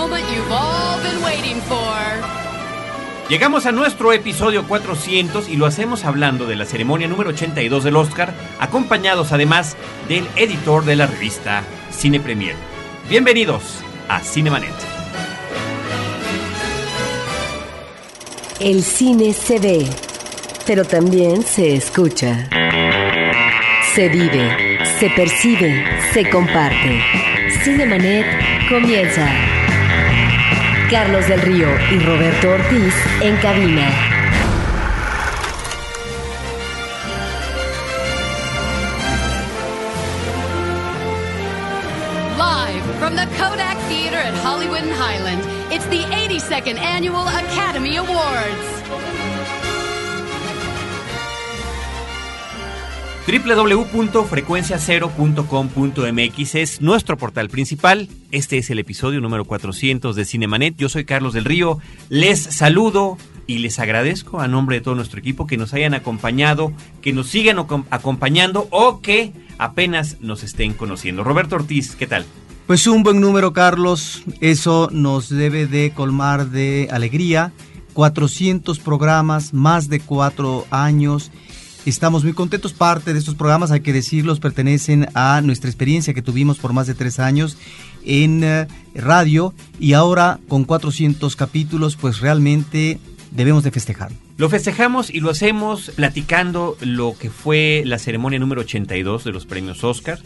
moment you've all been waiting for. Llegamos a nuestro episodio 400 y lo hacemos hablando de la ceremonia número 82 del Oscar, acompañados además del editor de la revista Cine Premier. Bienvenidos a Cinemanet. El cine se ve, pero también se escucha. Se vive, se percibe, se comparte. Cinemanet comienza. Carlos del Río y Roberto Ortiz en cabina. Live from the Kodak Theater at Hollywood and Highland, it's the 82nd Annual Academy Awards. www.frecuenciacero.com.mx es nuestro portal principal. Este es el episodio número 400 de Cinemanet. Yo soy Carlos del Río. Les saludo y les agradezco a nombre de todo nuestro equipo que nos hayan acompañado, que nos sigan acom- acompañando o que apenas nos estén conociendo. Roberto Ortiz, ¿qué tal? Pues un buen número, Carlos. Eso nos debe de colmar de alegría. 400 programas, más de cuatro años. Estamos muy contentos. Parte de estos programas, hay que decirlos, pertenecen a nuestra experiencia que tuvimos por más de tres años en eh, radio. Y ahora, con 400 capítulos, pues realmente debemos de festejar. Lo festejamos y lo hacemos platicando lo que fue la ceremonia número 82 de los premios Oscar.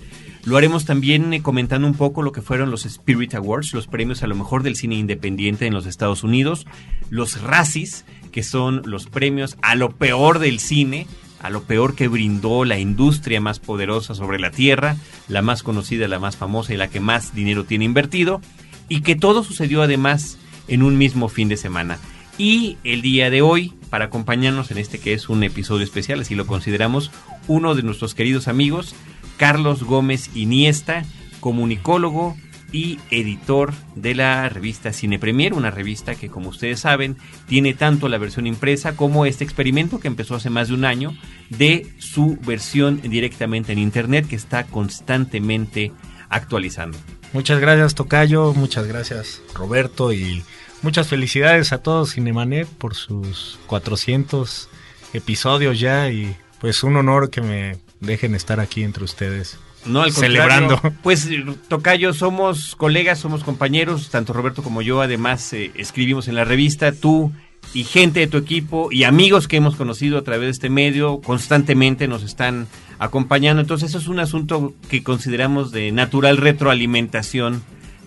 Lo haremos también eh, comentando un poco lo que fueron los Spirit Awards, los premios a lo mejor del cine independiente en los Estados Unidos, los Razzies, que son los premios a lo peor del cine, a lo peor que brindó la industria más poderosa sobre la Tierra, la más conocida, la más famosa y la que más dinero tiene invertido, y que todo sucedió además en un mismo fin de semana. Y el día de hoy, para acompañarnos en este que es un episodio especial, así lo consideramos, uno de nuestros queridos amigos, Carlos Gómez Iniesta, comunicólogo y editor de la revista Cine Premier, una revista que como ustedes saben tiene tanto la versión impresa como este experimento que empezó hace más de un año de su versión directamente en internet que está constantemente actualizando. Muchas gracias Tocayo, muchas gracias Roberto y muchas felicidades a todos Cinemanet por sus 400 episodios ya y pues un honor que me dejen estar aquí entre ustedes. No, al Celebrando. Pues, Tocayo, somos colegas, somos compañeros, tanto Roberto como yo. Además, eh, escribimos en la revista. Tú y gente de tu equipo y amigos que hemos conocido a través de este medio constantemente nos están acompañando. Entonces, eso es un asunto que consideramos de natural retroalimentación,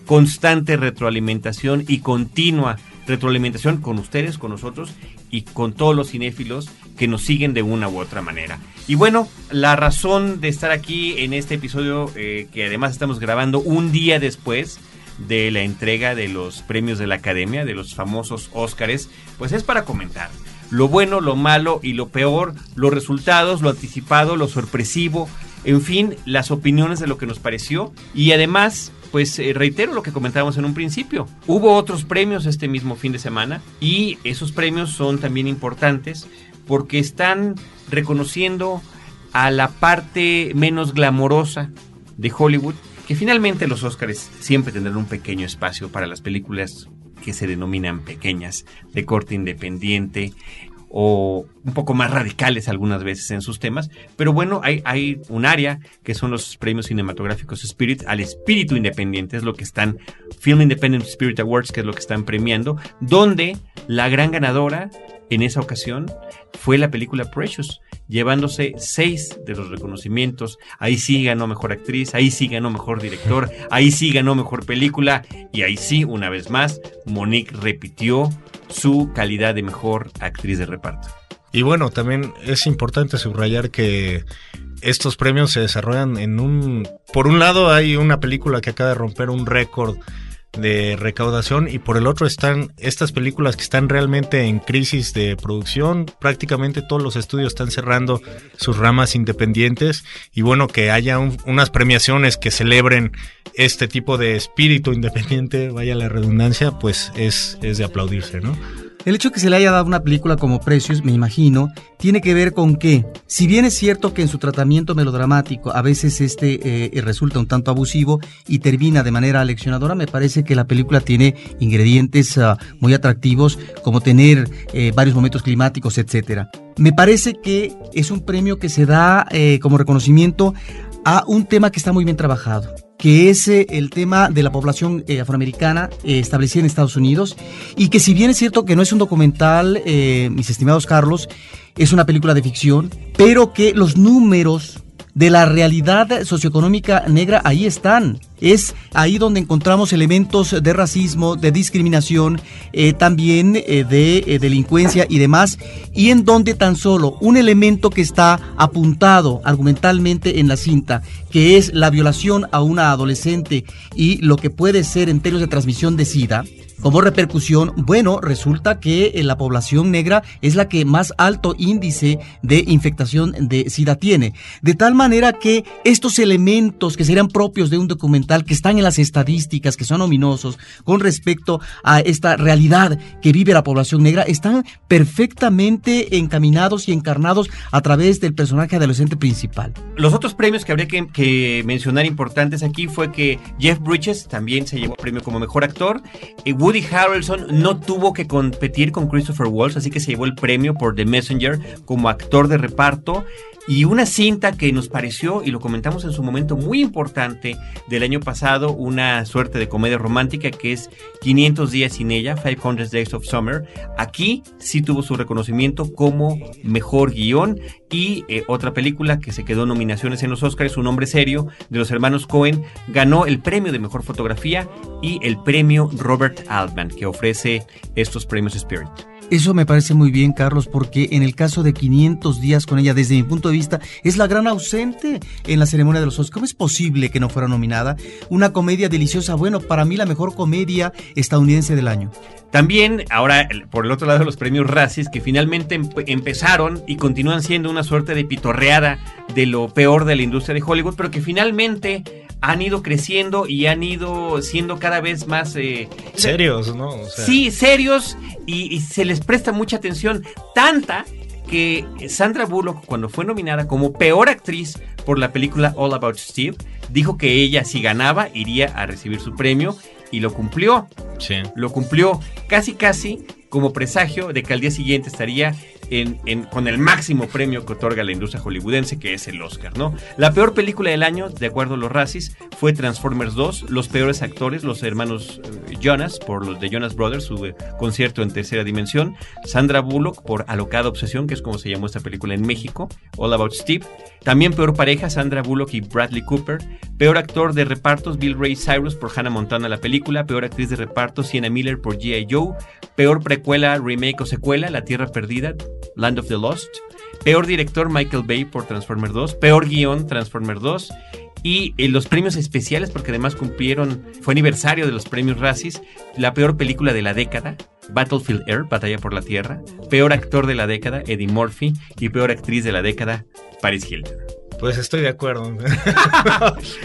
constante retroalimentación y continua retroalimentación con ustedes, con nosotros y con todos los cinéfilos que nos siguen de una u otra manera. Y bueno, la razón de estar aquí en este episodio, eh, que además estamos grabando un día después de la entrega de los premios de la Academia, de los famosos Óscares, pues es para comentar lo bueno, lo malo y lo peor, los resultados, lo anticipado, lo sorpresivo, en fin, las opiniones de lo que nos pareció y además pues eh, reitero lo que comentábamos en un principio. Hubo otros premios este mismo fin de semana y esos premios son también importantes porque están reconociendo a la parte menos glamorosa de Hollywood, que finalmente los Oscars siempre tendrán un pequeño espacio para las películas que se denominan pequeñas, de corte independiente o un poco más radicales algunas veces en sus temas, pero bueno, hay, hay un área que son los premios cinematográficos Spirit al espíritu independiente, es lo que están, Film Independent Spirit Awards, que es lo que están premiando, donde la gran ganadora en esa ocasión fue la película Precious, llevándose seis de los reconocimientos. Ahí sí ganó mejor actriz, ahí sí ganó mejor director, ahí sí ganó mejor película y ahí sí, una vez más, Monique repitió su calidad de mejor actriz de reparto. Y bueno, también es importante subrayar que estos premios se desarrollan en un... Por un lado hay una película que acaba de romper un récord de recaudación y por el otro están estas películas que están realmente en crisis de producción. Prácticamente todos los estudios están cerrando sus ramas independientes y bueno, que haya un, unas premiaciones que celebren este tipo de espíritu independiente, vaya la redundancia, pues es, es de aplaudirse, ¿no? El hecho de que se le haya dado una película como Precious, me imagino, tiene que ver con que, si bien es cierto que en su tratamiento melodramático a veces este eh, resulta un tanto abusivo y termina de manera leccionadora, me parece que la película tiene ingredientes uh, muy atractivos, como tener eh, varios momentos climáticos, etcétera. Me parece que es un premio que se da eh, como reconocimiento a un tema que está muy bien trabajado que es eh, el tema de la población eh, afroamericana eh, establecida en Estados Unidos y que si bien es cierto que no es un documental, mis estimados Carlos, es una película de ficción, pero que los números de la realidad socioeconómica negra ahí están. Es ahí donde encontramos elementos de racismo, de discriminación, eh, también eh, de eh, delincuencia y demás, y en donde tan solo un elemento que está apuntado argumentalmente en la cinta, que es la violación a una adolescente y lo que puede ser en términos de transmisión de SIDA, como repercusión, bueno, resulta que la población negra es la que más alto índice de infectación de SIDA tiene. De tal manera que estos elementos que serían propios de un documental, que están en las estadísticas, que son ominosos con respecto a esta realidad que vive la población negra, están perfectamente encaminados y encarnados a través del personaje adolescente principal. Los otros premios que habría que, mencionar importantes aquí fue que Jeff Bridges también se llevó premio como mejor actor. Eh, Woody Harrelson no tuvo que competir con Christopher Walsh, así que se llevó el premio por The Messenger como actor de reparto. Y una cinta que nos pareció, y lo comentamos en su momento, muy importante del año pasado, una suerte de comedia romántica que es 500 días sin ella, 500 Days of Summer. Aquí sí tuvo su reconocimiento como mejor guion y eh, otra película que se quedó nominaciones en los Oscars, Un hombre serio, de los hermanos Cohen, ganó el premio de mejor fotografía y el premio Robert Altman, que ofrece estos premios Spirit. Eso me parece muy bien, Carlos, porque en el caso de 500 días con ella, desde mi punto de vista, es la gran ausente en la ceremonia de los Oscars. ¿Cómo es posible que no fuera nominada? Una comedia deliciosa, bueno, para mí la mejor comedia estadounidense del año. También, ahora, por el otro lado, los premios Razzies, que finalmente empezaron y continúan siendo una suerte de pitorreada de lo peor de la industria de Hollywood, pero que finalmente han ido creciendo y han ido siendo cada vez más... Eh, serios, ¿no? Sí, serios y, se les presta mucha atención, tanta que Sandra Bullock, cuando fue nominada como peor actriz por la película All About Steve, dijo que ella si ganaba iría a recibir su premio y lo cumplió. Sí. Lo cumplió casi casi como presagio de que al día siguiente estaría con el máximo premio que otorga la industria hollywoodense, que es el Oscar, ¿no? La peor película del año, de acuerdo a los Razzies, fue Transformers 2. Los peores actores, los hermanos eh, Jonas, por los de Jonas Brothers, su eh, concierto en tercera dimensión. Sandra Bullock, por Alocada Obsesión, que es como se llamó esta película en México. All About Steve. También peor pareja, Sandra Bullock y Bradley Cooper. Peor actor de repartos, Bill Ray Cyrus por Hannah Montana la película. Peor actriz de reparto, Sienna Miller por G.I. Joe. Peor precuela, remake o secuela, La Tierra Perdida, Land of the Lost. Peor director Michael Bay por Transformer 2. Peor guion Transformer 2. Y en los premios especiales, porque además cumplieron, fue aniversario de los premios Razzies, la peor película de la década, Battlefield Air, Batalla por la Tierra, peor actor de la década, Eddie Murphy, y peor actriz de la década, Paris Hilton. Pues estoy de acuerdo.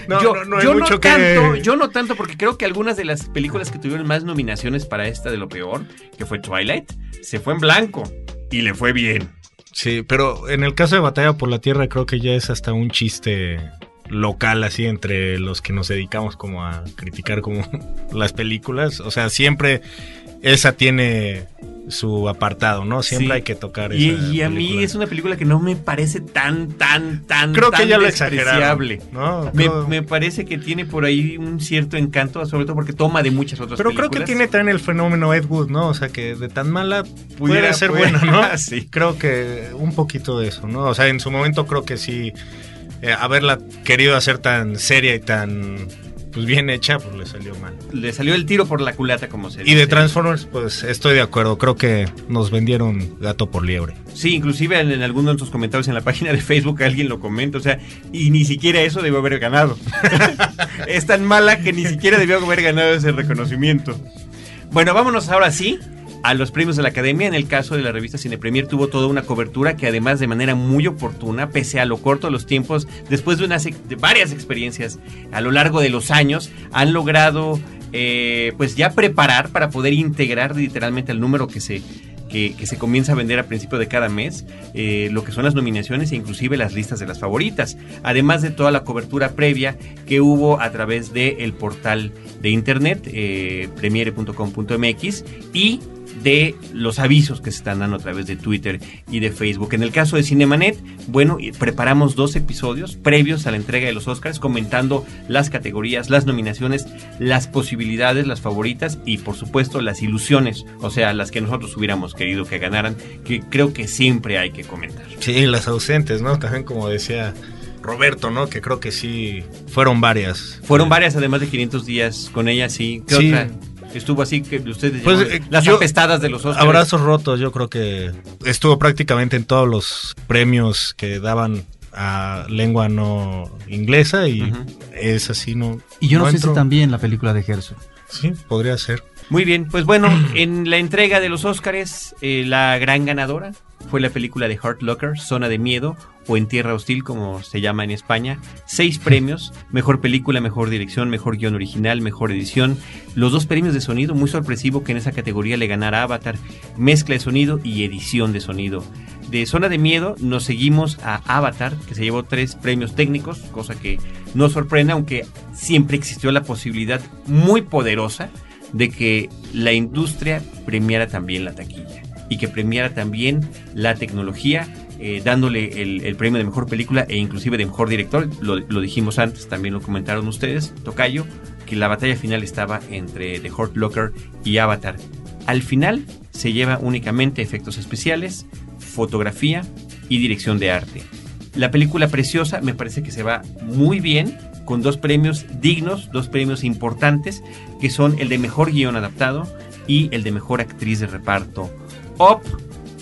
yo, no, tanto, yo no tanto porque creo que algunas de las películas que tuvieron más nominaciones para esta de lo peor, que fue Twilight, se fue en blanco y le fue bien. Sí, pero en el caso de Batalla por la Tierra creo que ya es hasta un chiste local así entre los que nos dedicamos como a criticar como las películas, o sea, siempre esa tiene su apartado, ¿no? Siempre hay que tocar y, y a mí es una película que no me parece tan, tan, tan, creo que ya lo despreciable. ¿no? Me, parece que tiene por ahí un cierto encanto, sobre todo porque toma de muchas otras Pero películas. creo que tiene también el fenómeno Ed Wood, ¿no? O sea, que de tan mala pudiera ser buena, ¿no? sí. Creo que un poquito de eso, ¿no? O sea, en su momento creo que sí, eh, haberla querido hacer tan seria y tan pues bien hecha, pues le salió mal. Le salió el tiro por la culata, como se dice. Y de Transformers, pues estoy de acuerdo. Creo que nos vendieron gato por liebre. Sí, inclusive en, en algunos de nuestros comentarios en la página de Facebook alguien lo comenta. O sea, y ni siquiera eso debió haber ganado. es tan mala que ni siquiera debió haber ganado ese reconocimiento. Bueno, vámonos ahora sí a los premios de la Academia. En el caso de la revista Cine Premier tuvo toda una cobertura que además de manera muy oportuna, pese a lo corto de los tiempos, después de, unas, de varias experiencias a lo largo de los años, han logrado eh, pues ya preparar para poder integrar literalmente el número que se que, se comienza a vender a principio de cada mes, eh, lo que son las nominaciones e inclusive las listas de las favoritas, además de toda la cobertura previa que hubo a través del el portal de internet eh, premiere.com.mx y de los avisos que se están dando a través de Twitter y de Facebook. En el caso de Cinemanet, bueno, preparamos dos episodios previos a la entrega de los Oscars comentando las categorías, las nominaciones, las posibilidades, las favoritas y por supuesto las ilusiones, o sea, las que nosotros hubiéramos querido que ganaran, que creo que siempre hay que comentar. Sí, las ausentes, ¿no? También como decía Roberto, ¿no? Que creo que sí fueron varias. Fueron varias, además de 500 días con ella, sí. ¿Qué Sí. otra? Estuvo así que ustedes Pues, eh, las yo- apestadas de los Oscars. Abrazos rotos, yo creo que estuvo prácticamente en todos los premios que daban a lengua no inglesa y es así, ¿no? Y yo no, sé entro. si también la película de Herzog. Sí, podría ser. Muy bien, pues bueno, en la entrega de los Óscares, eh, la gran ganadora fue la película de Hurt Locker, Zona de Miedo, o En Tierra Hostil, como se llama en España. Seis premios, mejor película, mejor dirección, mejor guion original, mejor edición. Los dos premios de sonido, muy sorpresivo que en esa categoría le ganara Avatar, mezcla de sonido y edición de sonido. De Zona de Miedo nos seguimos a Avatar, que se llevó tres premios técnicos, cosa que no sorprende, aunque siempre existió la posibilidad muy poderosa de que la industria premiara también la taquilla y que premiara también la tecnología, eh, dándole el, premio de mejor película e inclusive de mejor director. Lo, lo dijimos antes, también lo comentaron ustedes, Tocayo, que la batalla final estaba entre The Hurt Locker y Avatar. Al final se lleva únicamente efectos especiales, fotografía y dirección de arte. La película preciosa me parece que se va muy bien, con dos premios dignos, dos premios importantes, que son el de mejor guion adaptado y el de mejor actriz de reparto. Up,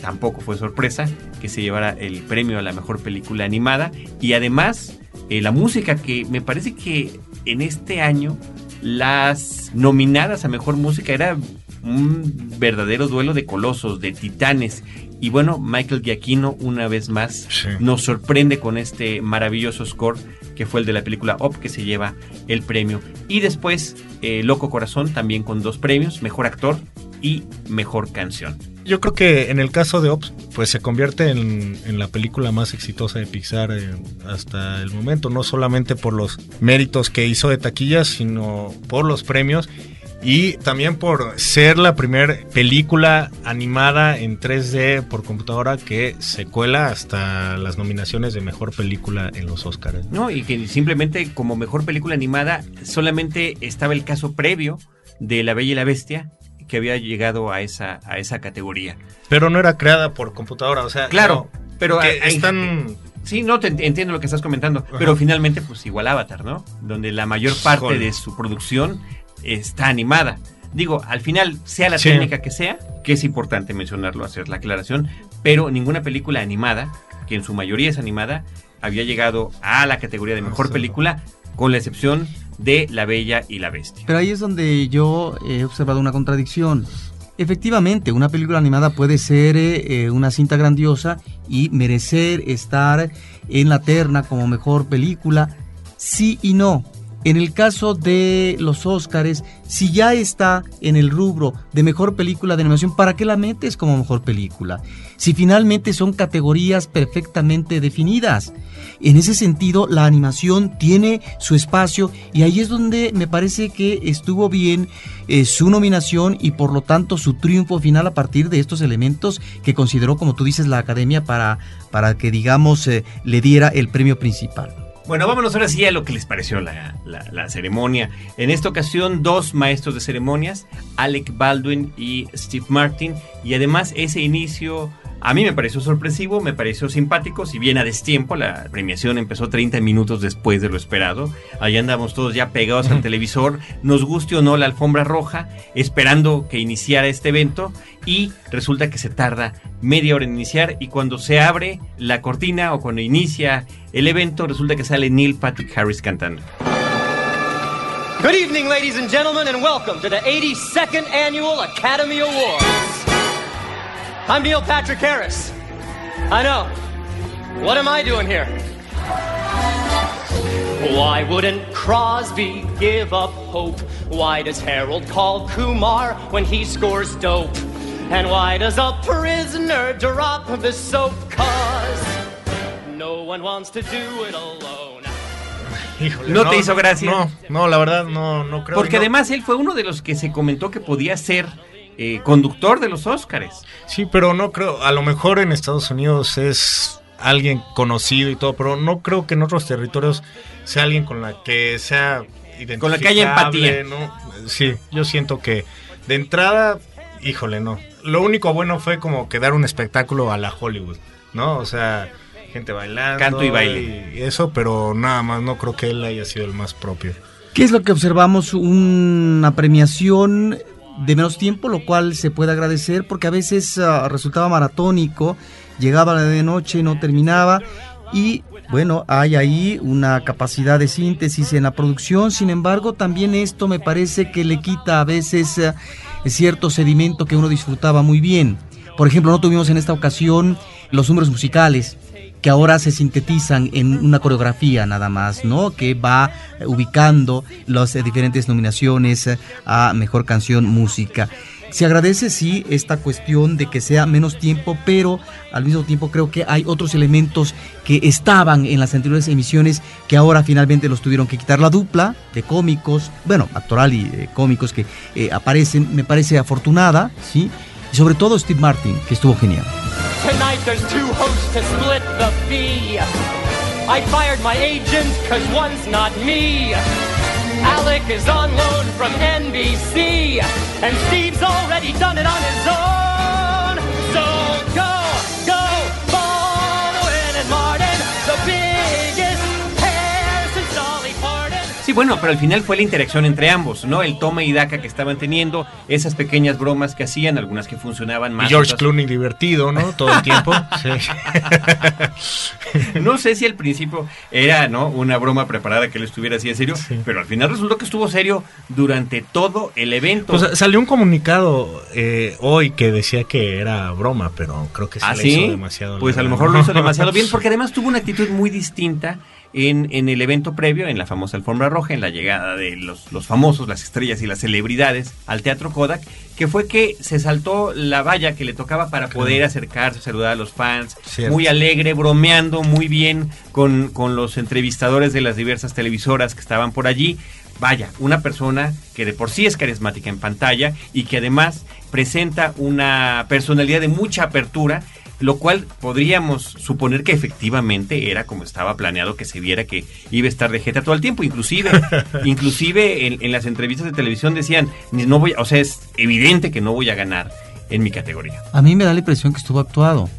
tampoco fue sorpresa, que se llevara el premio a la mejor película animada y además eh, la música que me parece que en este año las nominadas a mejor música era un verdadero duelo de colosos, de titanes. Y bueno, Michael Giacchino una vez más Sí. nos sorprende con este maravilloso score que fue el de la película Up que se lleva el premio. Y después eh, Loco Corazón también con dos premios, mejor actor y mejor canción. Yo creo que en el caso de Ops, pues se convierte en, en la película más exitosa de Pixar eh, hasta el momento, no solamente por los méritos que hizo de taquilla, sino por los premios y también por ser la primera película animada en 3D por computadora que se cuela hasta las nominaciones de mejor película en los Oscars. ¿no? Y que simplemente como mejor película animada solamente estaba el caso previo de La Bella y la Bestia que había llegado a esa, a esa categoría. Pero no era creada por computadora, o sea, Claro, no, pero que hay- están Sí, no, te ent- entiendo lo que estás comentando, pero finalmente pues igual Avatar, ¿no? Donde la mayor parte de su producción está animada. Digo, al final, sea la Sí. técnica que sea, que es importante mencionarlo, hacer la aclaración, pero ninguna película animada, que en su mayoría es animada, había llegado a la categoría de mejor película, con la excepción de La Bella y la Bestia. Pero ahí es donde yo he observado una contradicción. Efectivamente, una película animada puede ser eh, una cinta grandiosa y merecer estar en la terna como mejor película, sí y no. En el caso de los Óscares, si ya está en el rubro de mejor película de animación, ¿para qué la metes como mejor película? Si finalmente son categorías perfectamente definidas. En ese sentido, la animación tiene su espacio y ahí es donde me parece que estuvo bien eh, su nominación y por lo tanto su triunfo final a partir de estos elementos que consideró, como tú dices, la academia para, para que, digamos, eh, le diera el premio principal. Bueno, vámonos ahora sí a lo que les pareció la, la- la ceremonia. En esta ocasión, dos maestros de ceremonias, Alec Baldwin y Steve Martin, y además ese inicio a mí me pareció sorpresivo, me pareció simpático, si bien a destiempo, la premiación empezó 30 minutos después de lo esperado. Allá andamos todos ya pegados al televisor, nos guste o no la alfombra roja, esperando que iniciara este evento, y resulta que se tarda media hora en iniciar, y cuando se abre la cortina o cuando inicia el evento, resulta que sale Neil Patrick Harris cantando. Good evening, ladies and gentlemen, and welcome to the 82nd Annual Academy Awards. I'm Neil Patrick Harris. I know. What am I doing here? Why wouldn't Crosby give up hope? Why does Harold call Kumar when he scores dope? And why does a prisoner drop the soap? Cause no one wants to do it alone. Híjole, ¿No te hizo gracia? No, no, la verdad no, no creo. Porque no. además él fue uno de los que se comentó que podía ser eh, conductor de los Óscares. Sí, pero no creo. A lo mejor en Estados Unidos es alguien conocido y todo, pero no creo que en otros territorios sea alguien con la que sea Con la que haya empatía. ¿no? Sí, yo siento que de entrada, híjole, no. Lo único bueno fue como que dar un espectáculo a la Hollywood, ¿no? O sea, gente bailando. Canto y baile. y eso, pero nada más, no creo que él haya sido el más propio. ¿Qué es lo que observamos? Una premiación de menos tiempo, lo cual se puede agradecer porque a veces ah, resultaba maratónico, llegaba de noche no terminaba y bueno, hay ahí una capacidad de síntesis en la producción, sin embargo también esto me parece que le quita a veces ah, cierto sedimento que uno disfrutaba muy bien. Por ejemplo, no tuvimos en esta ocasión los números musicales que ahora se sintetizan en una coreografía nada más, ¿no? Que va ubicando las eh, diferentes nominaciones eh, a mejor canción, música. Se agradece, sí, esta cuestión de que sea menos tiempo, pero al mismo tiempo creo que hay otros elementos que estaban en las anteriores emisiones que ahora finalmente los tuvieron que quitar. La dupla de cómicos, bueno, actoral y eh, cómicos que aparecen, me parece afortunada, ¿sí? Y sobre todo Steve Martin, que estuvo genial. Tonight there's two hosts to split the fee. I fired my agent cause one's not me. Alec is on loan from NBC. And Steve's already done it on his own. Sí, bueno, pero al final fue la interacción entre ambos, ¿no? El toma y daca que estaban teniendo, esas pequeñas bromas que hacían, algunas que funcionaban más. Y George otras- Clooney divertido, ¿no? Todo el tiempo. Sí. No sé si al principio era, ¿no? Una broma preparada que él estuviera así en serio, pero al final resultó que estuvo serio durante todo el evento. Pues salió un comunicado eh, hoy que decía que era broma, pero creo que se ¿Ah, le sí? hizo demasiado. Pues a lo mejor lo hizo demasiado bien, porque además tuvo una actitud muy distinta en, en el evento previo, en la famosa alfombra roja, en la llegada de los, los famosos, las estrellas y las celebridades al Teatro Kodak, que fue que se saltó la valla que le tocaba para poder acercarse, saludar a los fans, Cierto. muy alegre, bromeando muy bien con, con los entrevistadores de las diversas televisoras que estaban por allí. Vaya, una persona que de por sí es carismática en pantalla y que además presenta una personalidad de mucha apertura, lo cual podríamos suponer que efectivamente era como estaba planeado que se viera que iba a estar de jeta todo el tiempo. Inclusive, inclusive en, en las entrevistas de televisión decían, "Ni- no voy, o sea, es evidente que no voy a ganar en mi categoría. A mí me da la impresión que estuvo actuado.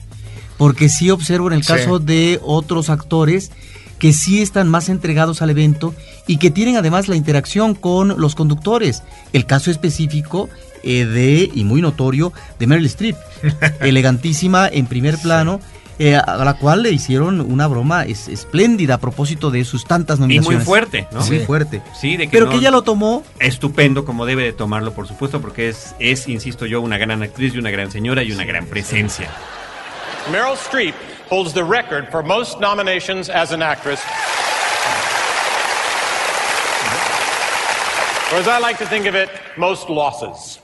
Porque sí observo en el Sí. caso de otros actores que sí están más entregados al evento y que tienen además la interacción con los conductores. El caso específico eh, de, y muy notorio, de Meryl Streep, elegantísima en primer plano, eh, a la cual le hicieron una broma es- espléndida a propósito de sus tantas Y nominaciones. muy fuerte, ¿no? Muy fuerte. Sí, de que Pero no- que ella lo tomó estupendo como debe de tomarlo, por supuesto, porque es, es, insisto yo, una gran actriz y una gran señora y una gran presencia. Meryl Streep holds the record for most nominations as an actress. Or as I like to think of it, most losses.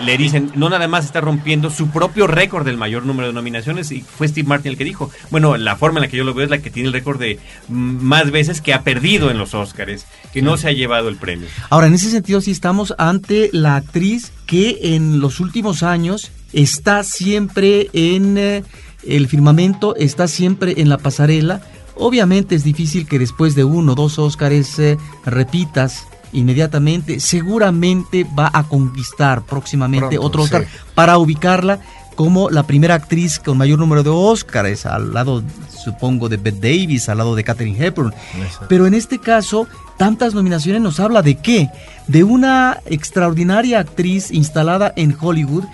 Le dicen, no nada más está rompiendo su propio récord del mayor número de nominaciones y fue Steve Martin el que dijo. Bueno, la forma en la que yo lo veo es la que tiene el récord de más veces que ha perdido en los Oscars, que no se ha llevado el premio. Ahora, en ese sentido, sí estamos ante la actriz que en los últimos años está siempre en eh, el firmamento, está siempre en la pasarela. Obviamente es difícil que después de uno o dos Óscares eh, repitas inmediatamente. Seguramente va a conquistar próximamente Pronto, otro Oscar sí. para ubicarla como la primera actriz con mayor número de Óscares, al lado, supongo, de Bette Davis, al lado de Katherine Hepburn. Exacto. Pero en este caso, tantas nominaciones nos habla de qué? De una extraordinaria actriz instalada en Hollywood.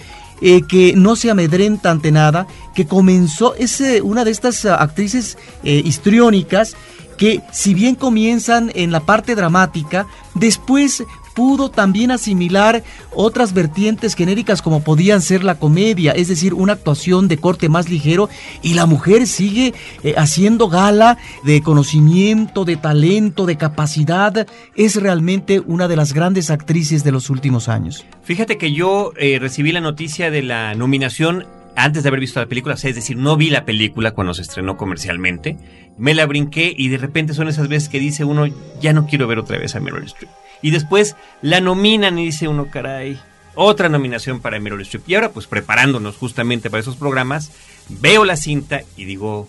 eh, que no se amedrenta ante nada, que comenzó, es eh, una de estas ah, actrices eh, histriónicas que si bien comienzan en la parte dramática, después pudo también asimilar otras vertientes genéricas como podían ser la comedia, es decir, una actuación de corte más ligero y la mujer sigue eh, haciendo gala de conocimiento, de talento, de capacidad. Es realmente una de las grandes actrices de los últimos años. Fíjate que yo eh, recibí la noticia de la nominación antes de haber visto la película, o sea, es decir, no vi la película cuando se estrenó comercialmente, me la brinqué y de repente son esas veces que dice uno, ya no quiero ver otra vez a Meryl Streep. Y después la nominan y dice uno, caray, otra nominación para Meryl Streep. Y ahora, pues preparándonos justamente para esos programas, veo la cinta y digo,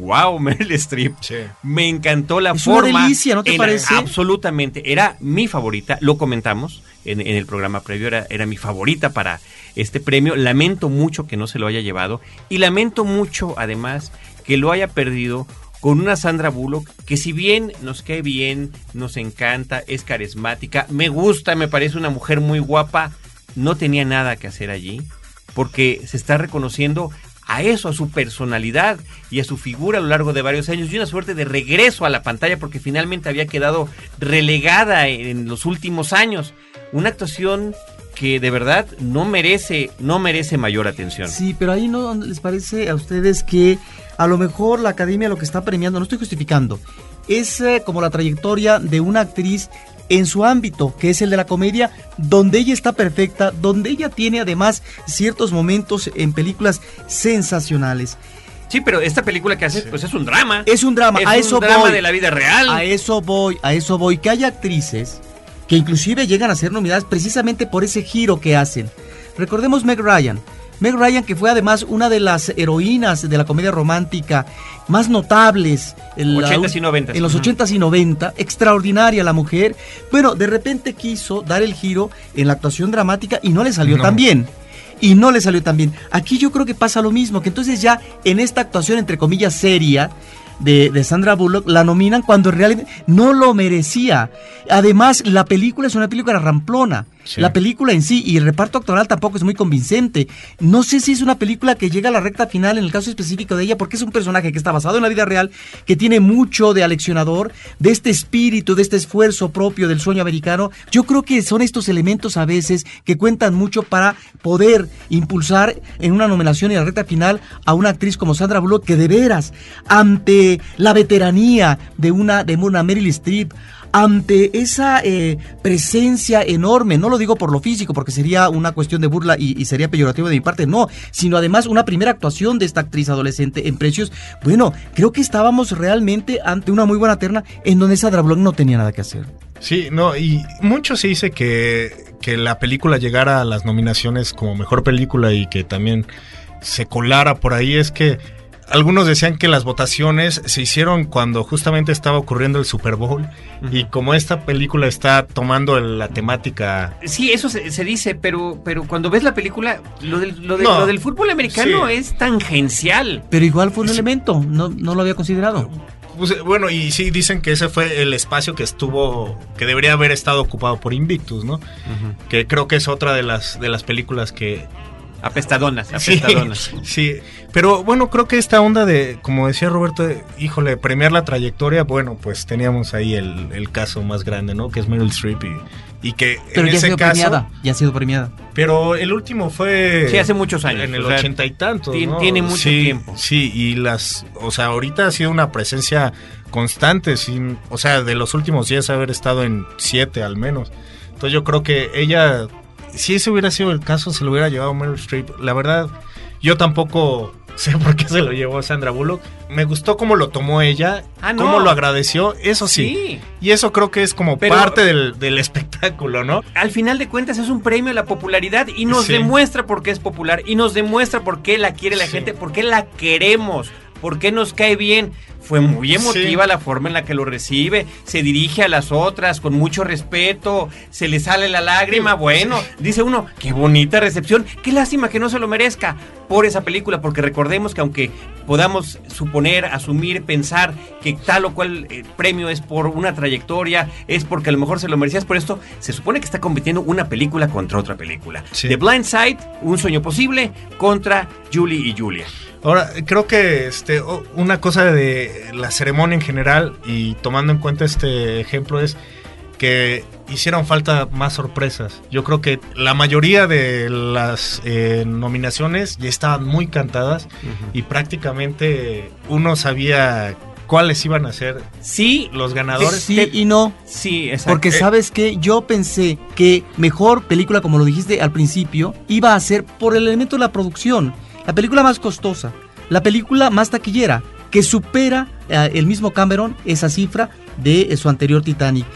wow, Meryl Streep. Sí. Me encantó la Es una forma. delicia, ¿no te parece? Absolutamente. Era mi favorita, lo comentamos en, el programa previo, era, era mi favorita para este premio. Lamento mucho que no se lo haya llevado y lamento mucho, además, que lo haya perdido con una Sandra Bullock que si bien nos cae bien, nos encanta, es carismática, me gusta, me parece una mujer muy guapa, no tenía nada que hacer allí porque se está reconociendo a eso, a su personalidad y a su figura a lo largo de varios años y una suerte de regreso a la pantalla porque finalmente había quedado relegada en los últimos años. Una actuación que de verdad no merece, no merece mayor atención. Sí, pero ahí no les parece a ustedes que a lo mejor la academia lo que está premiando, no estoy justificando, es eh, como la trayectoria de una actriz en su ámbito, que es el de la comedia, donde ella está perfecta, donde ella tiene además ciertos momentos en películas sensacionales. Sí, pero esta película que hace, pues es un drama. Es un drama, Es a un eso drama voy. de la vida real. A eso voy, a eso voy, que hay actrices que inclusive llegan a ser nominadas precisamente por ese giro que hacen. Recordemos Meg Ryan. Meg Ryan, que fue además una de las heroínas de la comedia romántica más notables en, la- 80s y 90s. en los Ujú. 80s y 90, extraordinaria la mujer. Bueno, de repente quiso dar el giro en la actuación dramática y no le salió No. tan bien. Y no le salió tan bien. Aquí yo creo que pasa lo mismo, que entonces ya en esta actuación entre comillas seria, de, de Sandra Bullock la nominan cuando en realidad no lo merecía. Además, la película es una película ramplona. La película en sí y el reparto actoral tampoco es muy convincente. No sé si es una película que llega a la recta final en el caso específico de ella, porque es un personaje que está basado en la vida real, que tiene mucho de aleccionador, de este espíritu, de este esfuerzo propio del sueño americano. Yo creo que son estos elementos a veces que cuentan mucho para poder impulsar en una nominación y la recta final a una actriz como Sandra Bullock, que de veras, ante la veteranía de una, de una Meryl Streep, ante esa eh, presencia enorme, no lo digo por lo físico, porque sería una cuestión de burla y, sería peyorativo de mi parte, no, sino además una primera actuación de esta actriz adolescente en Precios. Bueno, creo que estábamos realmente ante una muy buena terna en donde Sandra Bullock no tenía nada que hacer. Sí, no, y mucho se dice que, que la película llegara a las nominaciones como mejor película y que también se colara por ahí. Es que algunos decían que las votaciones se hicieron cuando justamente estaba ocurriendo el Super Bowl. Y como esta película está tomando la temática. Sí, eso se, se dice, pero, pero cuando ves la película, lo del, lo de- No. lo del fútbol americano Sí. es tangencial. Pero igual fue un elemento, no, no lo había considerado. Pues, eh, bueno, y sí dicen que ese fue el espacio que estuvo, que debería haber estado ocupado por Invictus, ¿no? Que creo que es otra de las, de las películas que, Apestadonas, Sí, apestadonas. sí, pero bueno, creo que esta onda de, como decía Roberto, de, híjole, premiar la trayectoria, bueno, pues teníamos ahí el, el caso más grande, ¿no? Que es Meryl Streep y, y que Pero en ya ha ese sido caso... premiada, ya ha sido premiada. Pero el último fue... Sí, hace muchos años, En el ochenta y tantos, ¿no? tiene mucho Sí, tiempo. Sí, y las... O sea, ahorita ha sido una presencia constante, sin... O sea, de los últimos 10 haber estado en 7 al menos. Entonces yo creo que ella... Si ese hubiera sido el caso, se lo hubiera llevado Meryl Streep. La verdad, yo tampoco sé por qué se lo llevó Sandra Bullock. Me gustó cómo lo tomó ella, Ah, no. cómo lo agradeció, eso sí. Sí. Y eso creo que es como Pero- parte del, del espectáculo, ¿no? Al final de cuentas es un premio a la popularidad y nos Sí. demuestra por qué es popular y nos demuestra por qué la quiere la Sí. gente, por qué la queremos, por qué nos cae bien. Fue muy emotiva Sí. la forma en la que lo recibe, se dirige a las otras con mucho respeto, se le sale la lágrima, bueno, dice uno, qué bonita recepción, qué lástima que no se lo merezca por esa película, porque recordemos que aunque podamos suponer, asumir, pensar que tal o cual eh, premio es por una trayectoria, es porque a lo mejor se lo merecías por esto, se supone que está compitiendo una película contra otra película. Sí. The Blind Side, Un sueño posible, contra Julie y Julia. Ahora, creo que este, una cosa de la ceremonia en general y tomando en cuenta este ejemplo es que hicieron falta más sorpresas. Yo creo que la mayoría de las eh, nominaciones ya estaban muy cantadas y prácticamente uno sabía cuáles iban a ser Sí, los ganadores. Sí y no. sí, exacto. Porque sabes que yo pensé que mejor película, como lo dijiste al principio, iba a ser por el elemento de la producción. La película más costosa, la película más taquillera, que supera eh, el mismo Cameron esa cifra de eh, su anterior Titanic.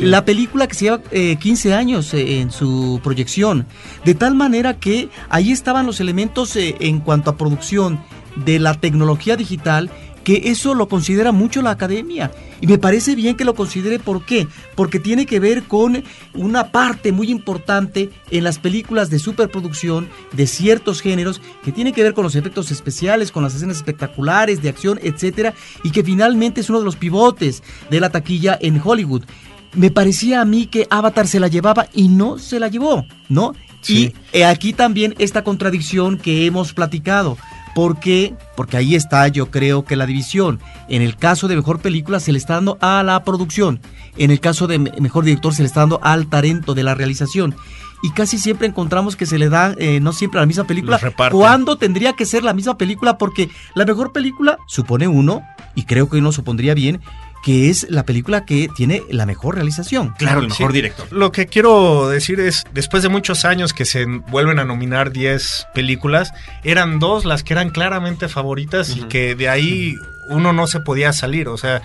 La película que se lleva eh, 15 años eh, en su proyección, de tal manera que ahí estaban los elementos en cuanto a producción de la tecnología digital que eso lo considera mucho la academia. Y me parece bien que lo considere, ¿por qué? Porque tiene que ver con una parte muy importante en las películas de superproducción de ciertos géneros que tiene que ver con los efectos especiales, con las escenas espectaculares, de acción, etcétera, y que finalmente es uno de los pivotes de la taquilla en Hollywood. Me parecía a mí que Avatar se la llevaba y no se la llevó, ¿no? Sí. Y aquí también esta contradicción que hemos platicado. ¿Por qué? Porque ahí está, yo creo que la división. En el caso de mejor película se le está dando a la producción. En el caso de me- mejor director se le está dando al talento de la realización. Y casi siempre encontramos que se le da, eh, no siempre a la misma película, cuando tendría que ser la misma película, porque la mejor película supone uno, y creo que uno supondría bien, que es la película que tiene la mejor realización. Claro, el mejor Sí. director. Lo que quiero decir es, después de muchos años que se vuelven a nominar 10 películas, eran dos las que eran claramente favoritas y que de ahí uno no se podía salir. O sea,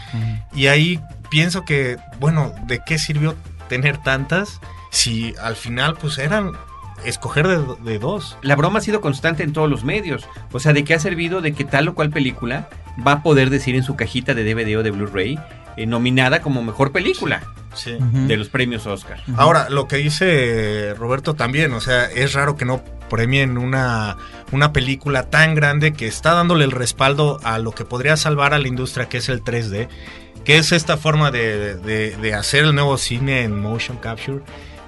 y ahí pienso que, bueno, ¿de qué sirvió tener tantas si al final pues eran escoger de, de dos? La broma ha sido constante en todos los medios. O sea, ¿de qué ha servido de que tal o cual película va a poder decir en su cajita de DVD o de Blu-ray eh, nominada como mejor película Sí. De los premios Oscar? Ahora, lo que dice Roberto también, o sea, es raro que no premien una, una película tan grande que está dándole el respaldo a lo que podría salvar a la industria, que es el 3D, que es esta forma de, de- de hacer el nuevo cine en motion capture.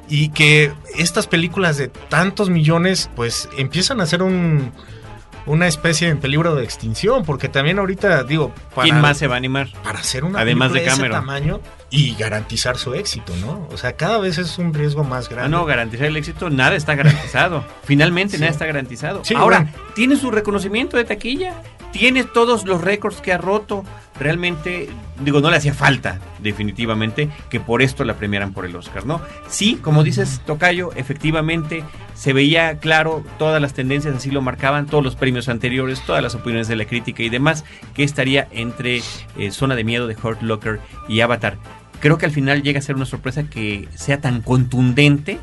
Y que estas películas de tantos millones, pues empiezan a ser un, una especie en peligro de extinción, porque también ahorita, digo, para, ¿Quién más se va a animar? para hacer una Además de película ese tamaño y garantizar su éxito, ¿no? O sea, cada vez es un riesgo más Ah, grande. no, garantizar el éxito, nada está garantizado. Finalmente, Sí. nada está garantizado. Sí, Ahora, bueno. tiene su reconocimiento de taquilla, tiene todos los récords que ha roto. Realmente, digo, no le hacía falta, definitivamente, que por esto la premiaran por el Oscar, ¿no? Sí, como dices, Tocayo, efectivamente se veía claro, todas las tendencias así lo marcaban, todos los premios anteriores, todas las opiniones de la crítica y demás, que estaría entre eh, Zona de Miedo de Hurt Locker y Avatar. Creo que al final llega a ser una sorpresa que sea tan contundente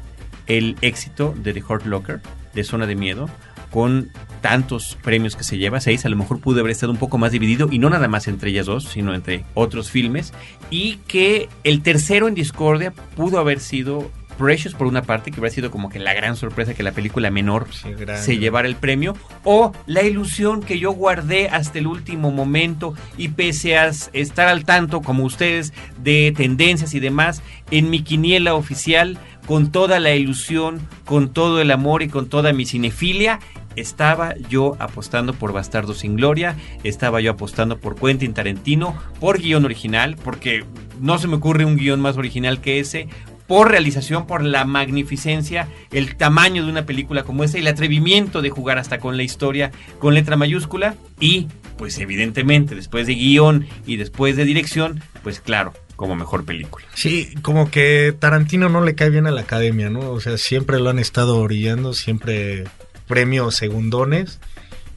el éxito de The Hurt Locker, de Zona de Miedo, con tantos premios que se lleva, seis, a lo mejor pudo haber estado un poco más dividido, y no nada más entre ellas dos, sino entre otros filmes, y que el tercero en discordia pudo haber sido Precious por una parte, que hubiera sido como que la gran sorpresa que la película menor Sí, se llevara el premio, o la ilusión que yo guardé hasta el último momento y pese a estar al tanto, como ustedes, de tendencias y demás, en mi quiniela oficial, con toda la ilusión, con todo el amor y con toda mi cinefilia, estaba yo apostando por Bastardo sin Gloria, estaba yo apostando por Quentin Tarantino, por guion original, porque no se me ocurre un guion más original que ese, por realización, por la magnificencia, el tamaño de una película como esa, el atrevimiento de jugar hasta con la historia con letra mayúscula y, pues evidentemente, después de guion y después de dirección, pues claro, como mejor película. Sí, como que Tarantino no le cae bien a la academia, ¿no? O sea, siempre lo han estado orillando, siempre premios segundones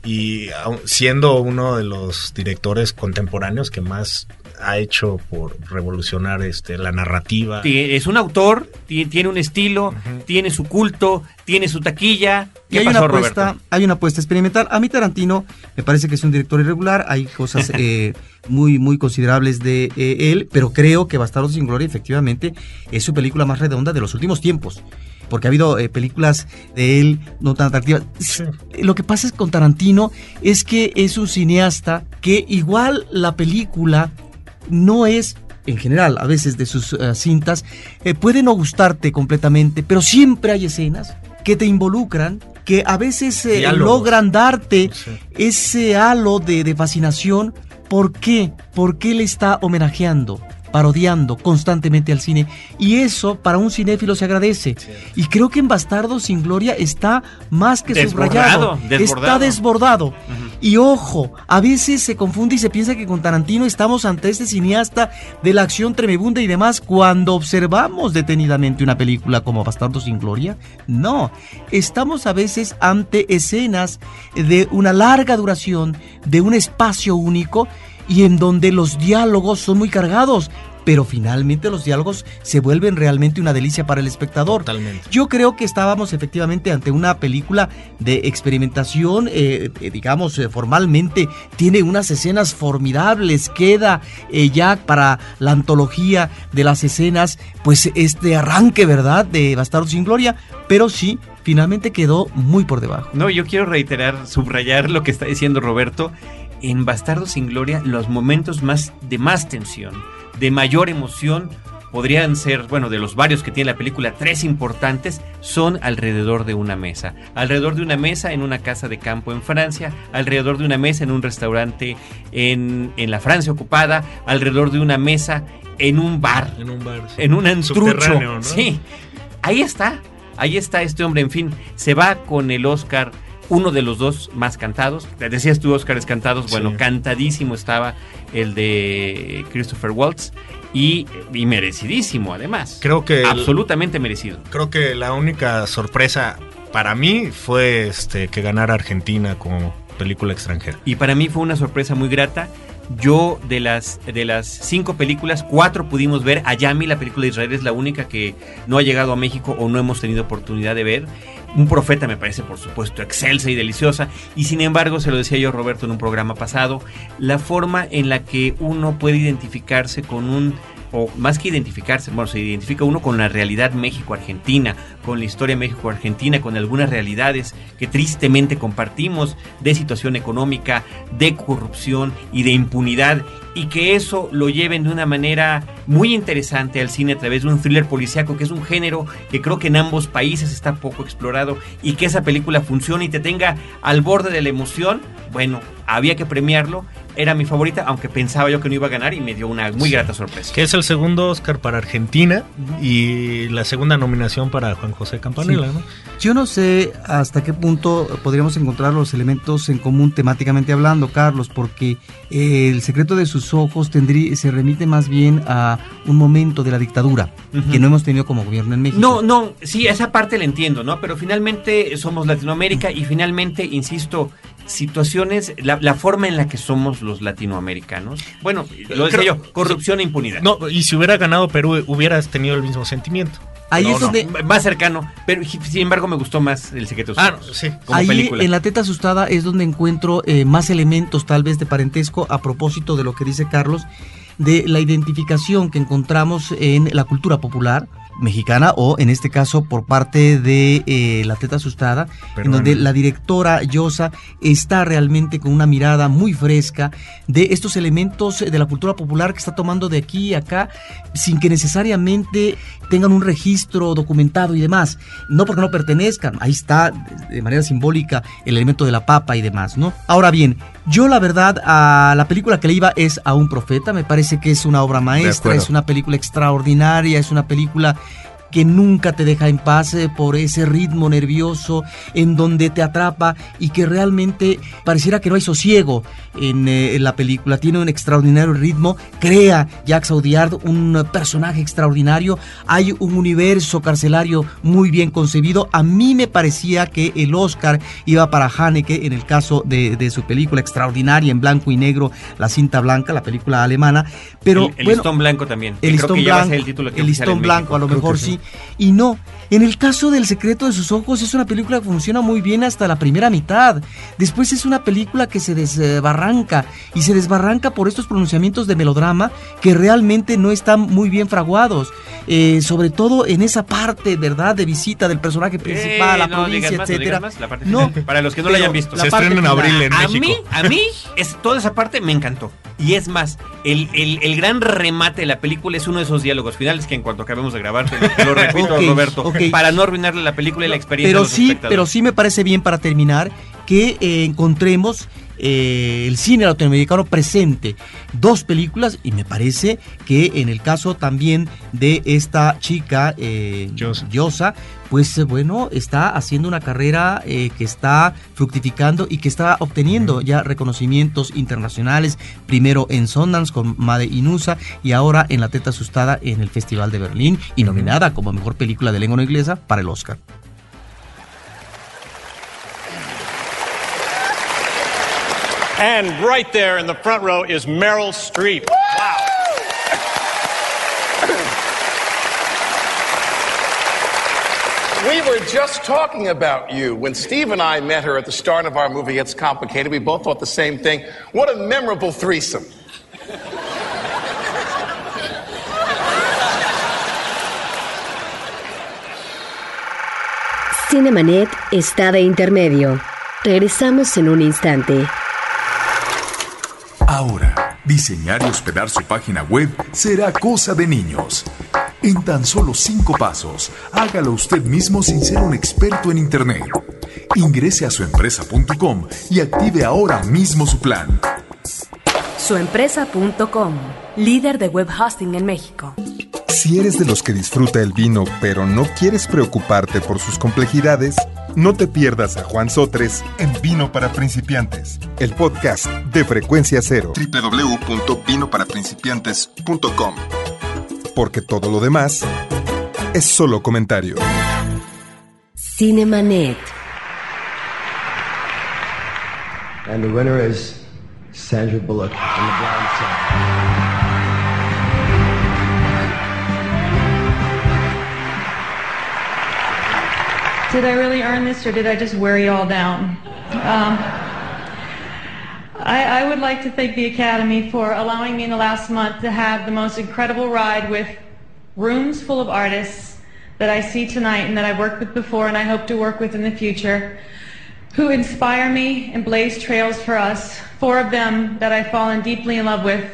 y siendo uno de los directores contemporáneos que más ha hecho por revolucionar este la narrativa. Ti- Es un autor, ti- tiene un estilo, tiene su culto, tiene su taquilla. Y ¿Qué hay pasó, una apuesta, Roberto? hay una apuesta experimental. A mí Tarantino me parece que es un director irregular, hay cosas eh, muy muy considerables de eh, él, pero creo que Bastardos sin Gloria efectivamente es su película más redonda de los últimos tiempos. Porque ha habido eh, películas de él no tan atractivas. Sí. Lo que pasa es con Tarantino es que es un cineasta que igual la película no es, en general, a veces de sus eh, cintas, eh, puede no gustarte completamente, pero siempre hay escenas que te involucran, que a veces eh, logran darte Sí. ese halo de, de fascinación. ¿Por qué? ¿Por qué le está homenajeando? Parodiando constantemente al cine. Y eso para un cinéfilo se agradece. Y creo que en Bastardo sin Gloria está más que Desbordado, subrayado. desbordado. Está desbordado. Y ojo, a veces se confunde y se piensa que con Tarantino estamos ante este cineasta de la acción tremebunda y demás. Cuando observamos detenidamente una película como Bastardo sin Gloria, no. Estamos a veces ante escenas de una larga duración, de un espacio único y en donde los diálogos son muy cargados. Pero finalmente los diálogos se vuelven realmente una delicia para el espectador. Totalmente. Yo creo que estábamos efectivamente ante una película de experimentación, eh, eh, digamos, eh, formalmente tiene unas escenas formidables, queda eh, ya para la antología de las escenas, pues este arranque, ¿verdad?, de Bastardo sin Gloria, pero sí, finalmente quedó muy por debajo. No, yo quiero reiterar, subrayar lo que está diciendo Roberto. En Bastardo sin Gloria, los momentos más de más tensión, de mayor emoción, podrían ser, bueno, de los varios que tiene la película, tres importantes, son alrededor de una mesa. Alrededor de una mesa en una casa de campo en Francia, alrededor de una mesa en un restaurante en, en la Francia ocupada, alrededor de una mesa en un bar, En un bar. sí. en un antrucho. Subterráneo, ¿no? Sí, ahí está, ahí está este hombre, en fin, se va con el Oscar, uno de los dos más cantados. Te Decías tú Oscars cantados, bueno, Sí. cantadísimo estaba el de Christopher Waltz y, y merecidísimo además. Creo que el- Absolutamente merecido. Creo que la única sorpresa para mí fue este que ganara Argentina como película extranjera. Y para mí fue una sorpresa muy grata. Yo de las de las cinco películas, cuatro pudimos ver. Ayami, la película de Israel, es la única que no ha llegado a México o no hemos tenido oportunidad de ver. Un profeta me parece, por supuesto, excelsa y deliciosa. Y sin embargo, se lo decía yo Roberto en un programa pasado, la forma en la que uno puede identificarse con un o más que identificarse, bueno, se identifica uno con la realidad México-Argentina, con la historia México-Argentina, con algunas realidades que tristemente compartimos de situación económica, de corrupción y de impunidad, y que eso lo lleven de una manera muy interesante al cine a través de un thriller policíaco, que es un género que creo que en ambos países está poco explorado, y que esa película funcione y te tenga al borde de la emoción, bueno, había que premiarlo. Era mi favorita, aunque pensaba yo que no iba a ganar y me dio una muy grata sorpresa. Que es el segundo Oscar para Argentina y la segunda nominación para Juan José Campanella, Sí. ¿no? Yo no sé hasta qué punto podríamos encontrar los elementos en común temáticamente hablando, Carlos, porque eh, el secreto de sus ojos tendría, se remite más bien a un momento de la dictadura que no hemos tenido como gobierno en México. No, no, sí, esa parte la entiendo, ¿no? Pero finalmente somos Latinoamérica y finalmente, insisto, situaciones, la, la forma en la que somos los latinoamericanos. Bueno, lo decía Creo- yo, corrupción e impunidad. No, y si hubiera ganado Perú, hubieras tenido el mismo sentimiento. Ahí No, es no, donde más cercano, pero sin embargo me gustó más El secreto Ah, sí. como Ahí película. en la teta asustada es donde encuentro eh, más elementos tal vez de parentesco a propósito de lo que dice Carlos, de la identificación que encontramos en la cultura popular mexicana o en este caso por parte de eh, la teta asustada, en donde la directora Yosa está realmente con una mirada muy fresca de estos elementos de la cultura popular que está tomando de aquí y acá sin que necesariamente tengan un registro documentado y demás. No porque no pertenezcan, ahí está de manera simbólica el elemento de la papa y demás, ¿no? Ahora bien, yo la verdad a la película que le iba es a un profeta, me parece que es una obra maestra, es una película extraordinaria, es una película que nunca te deja en paz eh, por ese ritmo nervioso en donde te atrapa y que realmente pareciera que no hay sosiego en, eh, en la película. Tiene un extraordinario ritmo, crea Jacques Audiard un personaje extraordinario, hay un universo carcelario muy bien concebido. A mí me parecía que el Oscar iba para Haneke en el caso de, de su película extraordinaria en blanco y negro, La cinta blanca, la película alemana, pero el, el bueno, listón blanco también. el listón blanco, el título que el oficial en listón blanco a lo mejor sí. Y no, en el caso del secreto de sus ojos es una película que funciona muy bien hasta la primera mitad. Después es una película que se desbarranca y se desbarranca por estos pronunciamientos de melodrama que realmente no están muy bien fraguados. Eh, sobre todo en esa parte, ¿verdad? De visita del personaje principal, Eh, la no digas provincia, no etcétera. digas más, la parte No, final. para los que no la hayan visto. la Se estrena en abril en a México. mí, a mí, es, toda esa parte me encantó. Y es más, el, el- el gran remate de la película es uno de esos diálogos finales que en cuanto acabemos de grabar, te lo, repito, Roberto, para no arruinarle la película y la experiencia Pero a los sí, espectadores. pero sí me parece bien para terminar que eh, encontremos eh, el cine latinoamericano presente. Dos películas y me parece que en el caso también de esta chica, eh, Yosa. Yosa, pues eh, bueno, está haciendo una carrera eh, que está fructificando y que está obteniendo ya reconocimientos internacionales, primero en Sundance con Made Inusa y ahora en La Teta Asustada en el Festival de Berlín y nominada como mejor película de lengua no inglesa para el Oscar. And right there in the front row is Meryl Streep. We were just talking about you. When Steve and I met her at the start of our movie, It's Complicated, we both thought the same thing. What a memorable threesome. Cinemanet está de intermedio. Regresamos en un instante. Ahora, diseñar y hospedar su página web será cosa de niños. En tan solo cinco pasos, hágalo usted mismo sin ser un experto en Internet. Ingrese a suempresa.com y active ahora mismo su plan. Suempresa.com, líder de web hosting en México. Si eres de los que disfruta el vino pero no quieres preocuparte por sus complejidades, no te pierdas a Juan Sotres en Vino para Principiantes, el podcast de Frecuencia Cero. www.vinoparaprincipiantes.com Porque todo lo demás es solo comentario. Cinemanet. And the winner is Sandra Bullock in The Blind Side. Did I really earn this or did I just wear you all down? Um, I, I would like to thank the Academy for allowing me in the last month to have the most incredible ride with rooms full of artists that I see tonight and that I've worked with before and I hope to work with in the future who inspire me and blaze trails for us. Four of them that I've fallen deeply in love with.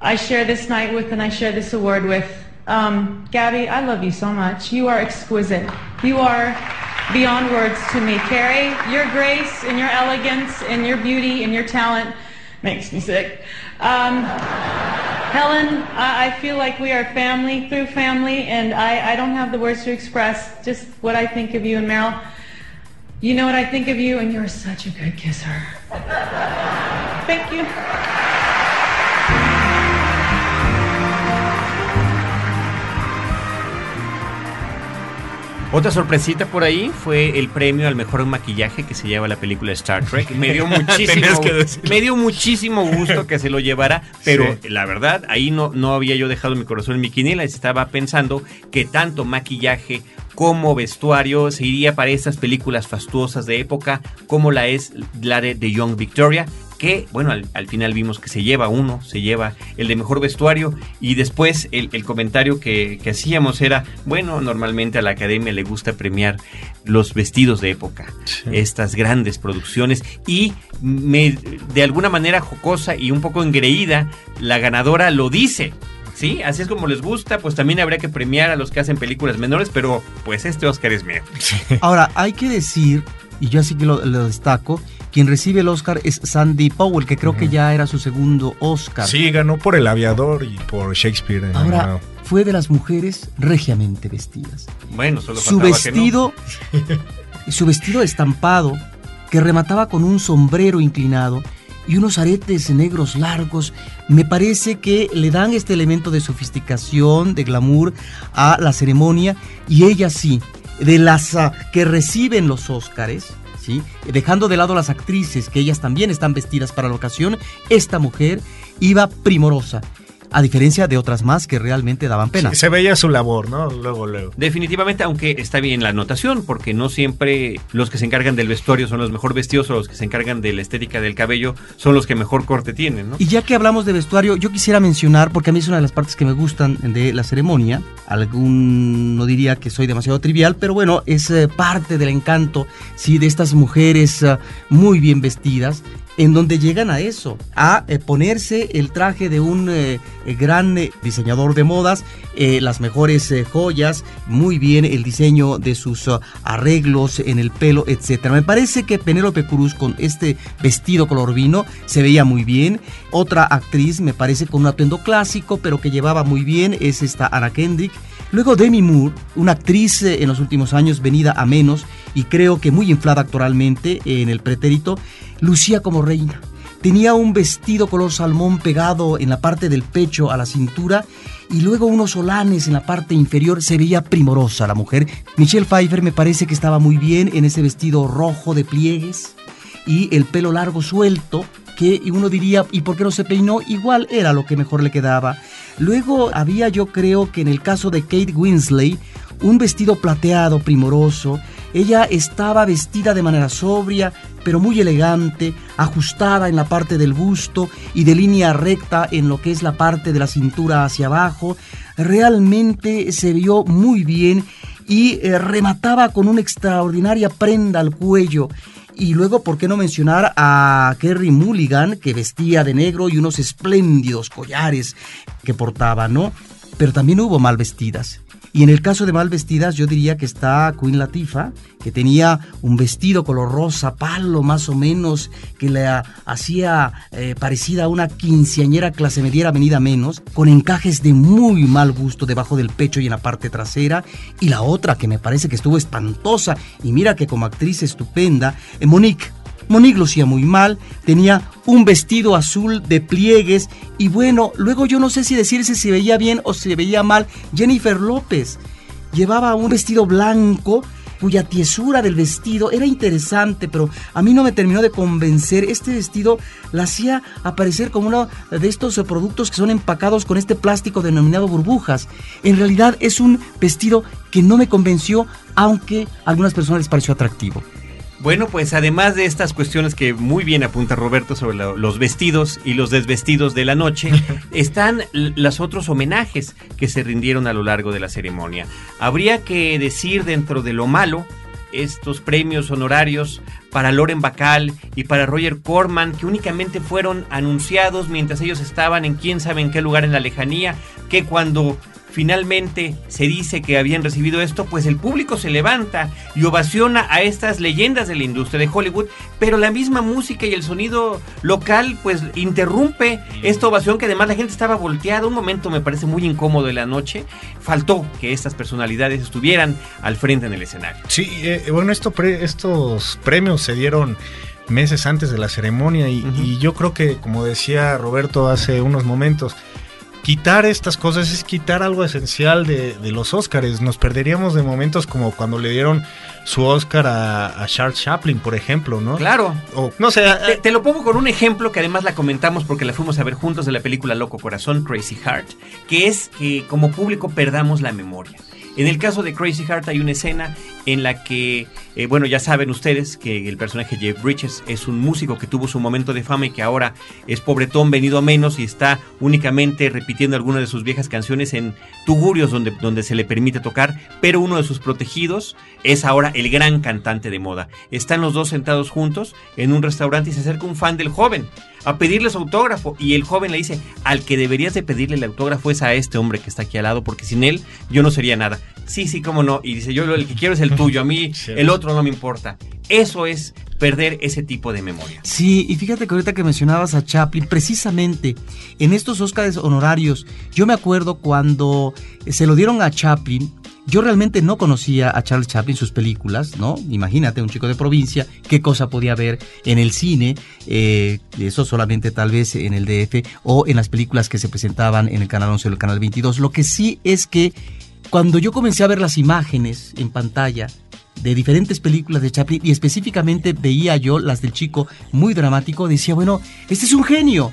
I share this night with and I share this award with. Um, Gabby, I love you so much. You are exquisite. You are beyond words to me. Carrie, your grace and your elegance and your beauty and your talent makes me sick. Um, Helen, I, I feel like we are family through family, and I, I don't have the words to express just what I think of you. And Meryl, you know what I think of you, and you're such a good kisser. Thank you. Otra sorpresita por ahí fue el premio al mejor maquillaje que se lleva la película Star Trek. Me dio muchísimo, me dio muchísimo gusto que se lo llevara, pero Sí. la verdad, ahí no, no había yo dejado mi corazón en mi quiniela. Estaba pensando que tanto maquillaje como vestuario se iría para estas películas fastuosas de época, como la es la de The Young Victoria, que, bueno, al, al final vimos que se lleva uno, se lleva el de mejor vestuario, y después el, el comentario que, que hacíamos era, bueno, normalmente a la academia le gusta premiar los vestidos de época, estas grandes producciones, y me, de alguna manera jocosa y un poco engreída, la ganadora lo dice. Sí, así es como les gusta, pues también habría que premiar a los que hacen películas menores, pero pues este Oscar es mío. Ahora, hay que decir, y yo así que lo, lo destaco, quien recibe el Oscar es Sandy Powell, que creo que ya era su segundo Oscar. Sí, ganó por El Aviador y por Shakespeare. en Ahora, animado. fue de las mujeres regiamente vestidas. Bueno, solo Su faltaba que no. vestido, su vestido estampado, que remataba con un sombrero inclinado y unos aretes negros largos, me parece que le dan este elemento de sofisticación, de glamour a la ceremonia y ella sí, de las que reciben los Óscares, dejando de lado las actrices, que ellas también están vestidas para la ocasión, esta mujer iba primorosa, a diferencia de otras más que realmente daban pena. Sí, se veía su labor, ¿no? Luego, luego. Definitivamente, aunque está bien la anotación, porque no siempre los que se encargan del vestuario son los mejor vestidos o los que se encargan de la estética del cabello son los que mejor corte tienen, ¿no? Y ya que hablamos de vestuario, yo quisiera mencionar, porque a mí es una de las partes que me gustan de la ceremonia, algún no diría que soy demasiado trivial, pero bueno, es eh, parte del encanto, sí, de estas mujeres eh, muy bien vestidas, en donde llegan a eso, a eh, ponerse el traje de un eh, eh, gran diseñador de modas, las mejores joyas, muy bien el diseño de sus arreglos en el pelo, etcétera. Me parece que Penélope Cruz con este vestido color vino se veía muy bien. Otra actriz me parece con un atuendo clásico, pero que llevaba muy bien, es esta Anna Kendrick. Luego Demi Moore, una actriz en los últimos años venida a menos y creo que muy inflada actoralmente en el pretérito, lucía como reina. Tenía un vestido color salmón pegado en la parte del pecho a la cintura y luego unos solanes en la parte inferior. Se veía primorosa la mujer. Michelle Pfeiffer me parece que estaba muy bien en ese vestido rojo de pliegues y el pelo largo suelto que uno diría, ¿y por qué no se peinó? Igual era lo que mejor le quedaba. Luego había yo creo que en el caso de Kate Winsley, un vestido plateado primoroso. Ella estaba vestida de manera sobria, pero muy elegante, ajustada en la parte del busto y de línea recta en lo que es la parte de la cintura hacia abajo. Realmente se vio muy bien y eh, remataba con una extraordinaria prenda al cuello. Y luego, ¿por qué no mencionar a Kerry Mulligan, que vestía de negro y unos espléndidos collares que portaba, ¿no? Pero también hubo mal vestidas. Y en el caso de mal vestidas, yo diría que está Queen Latifah, que tenía un vestido color rosa, palo más o menos, que le hacía eh, parecida a una quinceañera clase mediera venida menos, con encajes de muy mal gusto debajo del pecho y en la parte trasera. Y la otra que me parece que estuvo espantosa, y mira que como actriz estupenda, eh, Monique. Monique lucía muy mal, tenía un vestido azul de pliegues y bueno, luego yo no sé si decirse si veía bien o si veía mal. Jennifer López llevaba un vestido blanco cuya tiesura del vestido era interesante, pero a mí no me terminó de convencer. Este vestido la hacía aparecer como uno de estos productos que son empacados con este plástico denominado burbujas. En realidad es un vestido que no me convenció, aunque a algunas personas les pareció atractivo. Bueno, pues además de estas cuestiones que muy bien apunta Roberto sobre lo- los vestidos y los desvestidos de la noche, están los otros homenajes que se rindieron a lo largo de la ceremonia. Habría que decir dentro de lo malo estos premios honorarios para Loren Bacall y para Roger Corman que únicamente fueron anunciados mientras ellos estaban en quién sabe en qué lugar en la lejanía, que cuando finalmente se dice que habían recibido esto, pues el público se levanta y ovaciona a estas leyendas de la industria de Hollywood, pero la misma música y el sonido local pues interrumpe esta ovación que además la gente estaba volteada, un momento me parece muy incómodo de la noche, faltó que estas personalidades estuvieran al frente en el escenario. Sí, eh, bueno, esto pre- estos premios se dieron meses antes de la ceremonia y, y yo creo que, como decía Roberto hace unos momentos, quitar estas cosas es quitar algo esencial de, de los Óscares. Nos perderíamos de momentos como cuando le dieron su Oscar a, a Charles Chaplin, por ejemplo, ¿no? Claro. O, no sé, Te, te lo pongo con un ejemplo que además la comentamos porque la fuimos a ver juntos de la película Loco Corazón, Crazy Heart, que es que como público perdamos la memoria. En el caso de Crazy Heart hay una escena en la que, eh, bueno, ya saben ustedes que el personaje Jeff Bridges es un músico que tuvo su momento de fama y que ahora es pobretón venido a menos y está únicamente repitiendo algunas de sus viejas canciones en tugurios donde, donde se le permite tocar, pero uno de sus protegidos es ahora el gran cantante de moda. Están los dos sentados juntos en un restaurante y se acerca un fan del joven a pedirle su autógrafo y el joven le dice, al que deberías de pedirle el autógrafo es a este hombre que está aquí al lado porque sin él yo no sería nada. Sí, sí, cómo no. Y dice, yo lo- el que quiero es el tuyo, a mí el otro no me importa. Eso es perder ese tipo de memoria. Sí, y fíjate que ahorita que mencionabas a Chaplin, precisamente en estos Óscares honorarios, yo me acuerdo cuando se lo dieron a Chaplin, yo realmente no conocía a Charles Chaplin, sus películas, ¿no? Imagínate, un chico de provincia, qué cosa podía ver en el cine, eh, eso solamente tal vez en el DF, o en las películas que se presentaban en el Canal 11 o el Canal 22. Lo que sí es que cuando yo comencé a ver las imágenes en pantalla de diferentes películas de Chaplin y específicamente veía yo las del chico muy dramático, decía, bueno, este es un genio.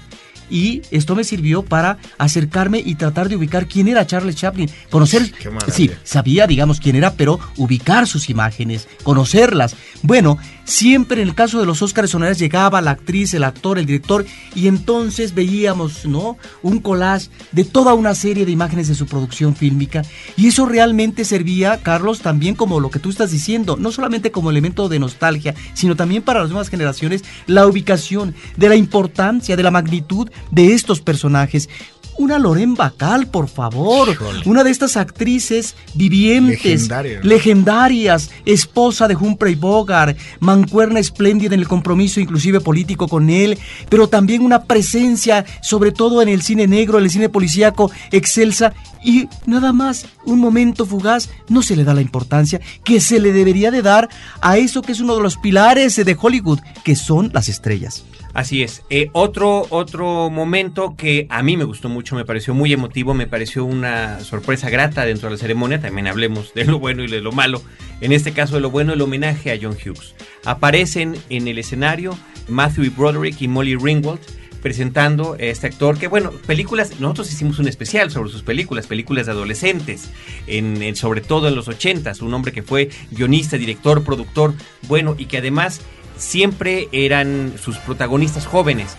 Y esto me sirvió para acercarme y tratar de ubicar quién era Charles Chaplin. Conocer, sí, sabía, digamos, quién era, pero ubicar sus imágenes, conocerlas. Bueno, siempre en el caso de los Óscares honorarios llegaba la actriz, el actor, el director, y entonces veíamos, ¿no? Un collage de toda una serie de imágenes de su producción fílmica. Y eso realmente servía, Carlos, también como lo que tú estás diciendo, no solamente como elemento de nostalgia, sino también para las nuevas generaciones, la ubicación de la importancia, de la magnitud de estos personajes. Una Loren Bacal, por favor. Híjole. Una de estas actrices vivientes, Legendaria. legendarias, esposa de Humphrey Bogart, mancuerna espléndida en el compromiso inclusive político con él, pero también una presencia, sobre todo en el cine negro, en el cine policíaco, excelsa y nada más, un momento fugaz, no se le da la importancia que se le debería de dar a eso que es uno de los pilares de Hollywood, que son las estrellas. Así es. Eh, otro, otro momento que a mí me gustó mucho, me pareció muy emotivo, me pareció una sorpresa grata dentro de la ceremonia. También hablemos de lo bueno y de lo malo. En este caso, de lo bueno, el homenaje a John Hughes. Aparecen en el escenario Matthew Broderick y Molly Ringwald presentando a este actor que bueno películas nosotros hicimos un especial sobre sus películas películas de adolescentes en, en- sobre todo en los ochentas un hombre que fue guionista director productor bueno y que además siempre eran sus protagonistas jóvenes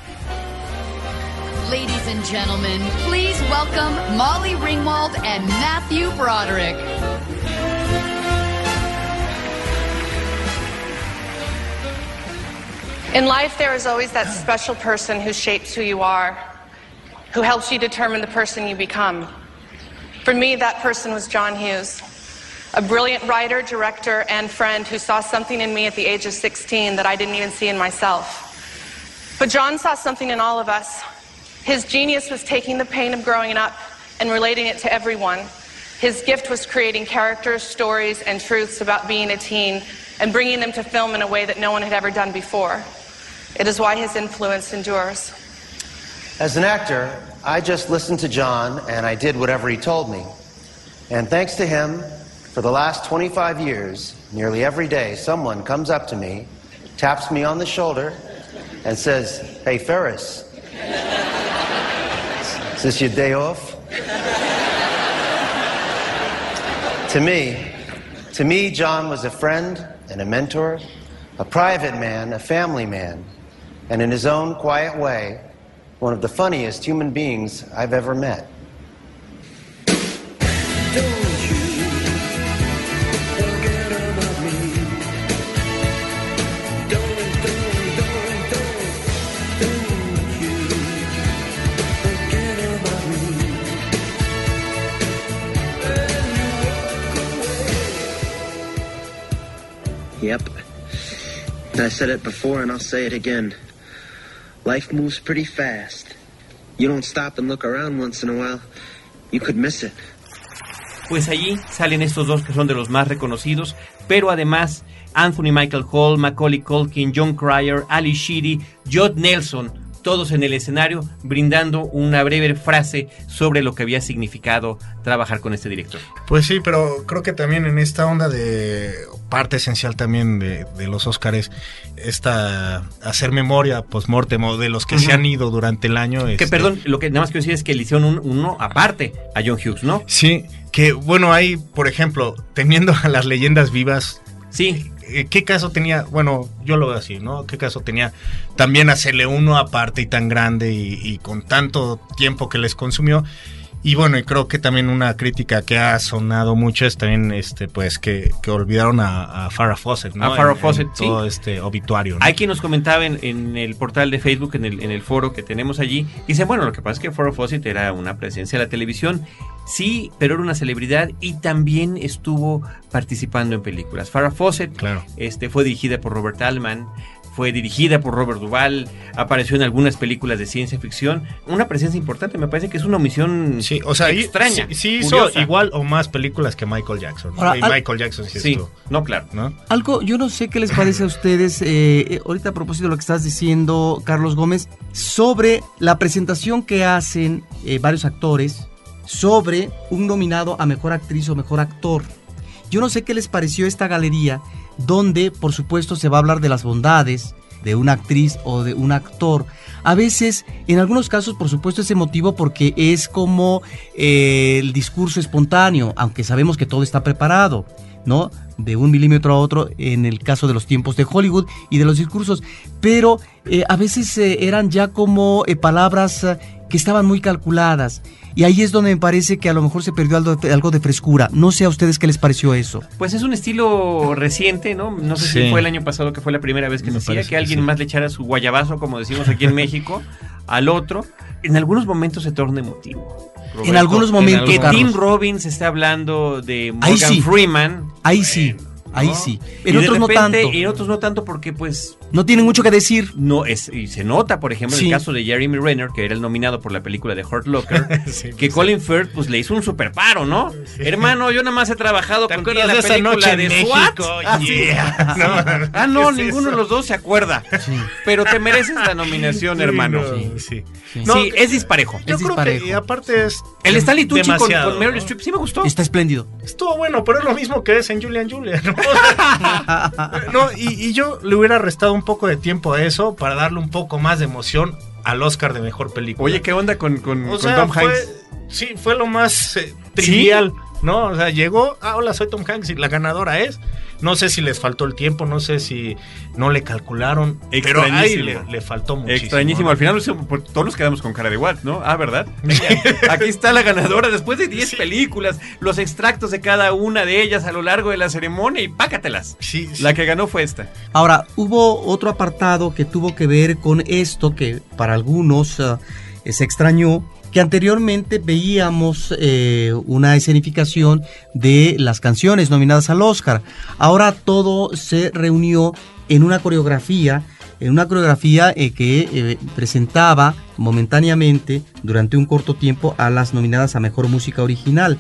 Molly Ringwald Matthew Broderick. In life, there is always that special person who shapes who you are, who helps you determine the person you become. For me, that person was John Hughes, a brilliant writer, director, and friend who saw something in me at the age of 16 that I didn't even see in myself. But John saw something in all of us. His genius was taking the pain of growing up and relating it to everyone. His gift was creating characters, stories, and truths about being a teen and bringing them to film in a way that no one had ever done before. It is why his influence endures. As an actor, I just listened to John and I did whatever he told me. And thanks to him, for the last 25 years, nearly every day, someone comes up to me, taps me on the shoulder, and says, Hey, Ferris, is this your day off? to me, to me, John was a friend and a mentor, a private man, a family man, and in his own quiet way, one of the funniest human beings I've ever met. Yep. I said it before and I'll say it again. Life moves pretty fast. You don't stop and look around once in a while, you could miss it. Pues allí salen estos dos que son de los más reconocidos, pero además Anthony Michael Hall, Macaulay Culkin, John Cryer, Ali Sheedy, Judd Nelson, todos en el escenario brindando una breve frase sobre lo que había significado trabajar con este director. Pues sí, pero creo que también en esta onda de parte esencial también de, de los Óscares, esta hacer memoria post-mortem o de los que se han ido durante el año. Que este, perdón, lo que nada más quiero decir es que le hicieron un- uno aparte a John Hughes, ¿no? Sí, que bueno, hay, por ejemplo, teniendo a las leyendas vivas. Sí. ¿Qué caso tenía? Bueno, yo lo veo así, ¿no? ¿Qué caso tenía también hacerle uno aparte y tan grande y, y con tanto tiempo que les consumió? Y bueno, y creo que también una crítica que ha sonado mucho es también, este, pues, que, que olvidaron a, a Farrah Fawcett, ¿no? A Farrah En- en Fawcett, sí. Todo este obituario, ¿no? Hay quien nos comentaba en, en el portal de Facebook, en el, en el foro que tenemos allí, dice, bueno, lo que pasa es que Farrah Fawcett era una presencia de la televisión, sí, pero era una celebridad y también estuvo participando en películas. Farrah Fawcett Claro. este, fue dirigida por Robert Altman, fue dirigida por Robert Duvall, apareció en algunas películas de ciencia ficción, una presencia importante, me parece que es una omisión O sea, extraña. Sí, sí hizo curiosa. igual o más películas que Michael Jackson. Ahora, y al- Michael Jackson sí, Sí, no, claro. ¿no? Algo, yo no sé qué les parece a ustedes, eh, eh, ahorita a propósito de lo que estás diciendo, Carlos Gómez, sobre la presentación que hacen eh, varios actores sobre un nominado a mejor actriz o mejor actor. Yo no sé qué les pareció esta galería, donde, por supuesto, se va a hablar de las bondades, de una actriz o de un actor. A veces, en algunos casos, por supuesto, es emotivo porque es como eh, el discurso espontáneo, aunque sabemos que todo está preparado, ¿no? De un milímetro a otro en el caso de los tiempos de Hollywood y de los discursos. Pero eh, a veces eh, eran ya como palabras que estaban muy calculadas. Y ahí es donde me parece que a lo mejor se perdió algo, algo de frescura. No sé a ustedes qué les pareció eso. Pues es un estilo reciente, ¿no? No sé si fue el año pasado que fue la primera vez que Me se hacía que que alguien sí. más le echara su guayabazo, como decimos aquí en México, al otro. En algunos momentos se torna emotivo. En algunos momentos, Que Carlos. Tim Robbins está hablando de Ahí Morgan sí. Freeman. Ahí sí, ahí ¿no? sí. En otros no tanto. Y en otros no tanto porque pues No tienen mucho que decir. no es y se nota, por ejemplo, en el caso de Jeremy Renner, que era el nominado por la película de Hurt Locker, que Colin Firth pues le hizo un super paro, ¿no? Hermano, yo nada más he trabajado con la de esa película noche de México? SWAT. Ah, sí. Yeah. No, ah, no, ¿qué es ninguno de los dos se acuerda. Pero te mereces la nominación, hermano. no, sí. Sí, No, es disparejo. Yo creo que y aparte es El Stanley Tucci con, con Meryl ¿no? Streep sí me gustó. Está espléndido. Estuvo bueno, pero es lo mismo que es en Julian Julian. ¿no? No, y, y yo le hubiera restado un poco de tiempo a eso para darle un poco más de emoción al Oscar de mejor película. Oye, ¿qué onda con, con, O con sea, Tom fue- Hanks? Sí, fue lo más eh, trivial, ¿no? O sea, llegó, ah, hola, soy Tom Hanks y la ganadora es. No sé si les faltó el tiempo, no sé si no le calcularon, pero ahí le, le faltó muchísimo. Extrañísimo. ¿no? Al final todos nos quedamos con cara de what, ¿no? Ah, ¿verdad? Aquí está la ganadora después de 10 películas, los extractos de cada una de ellas a lo largo de la ceremonia y pácatelas. Sí, La que ganó fue esta. Ahora, hubo otro apartado que tuvo que ver con esto que para algunos eh, se extrañó, que anteriormente veíamos eh, una escenificación de las canciones nominadas al Oscar. Ahora todo se reunió en una coreografía, en una coreografía eh, que eh, presentaba momentáneamente durante un corto tiempo a las nominadas a Mejor Música Original.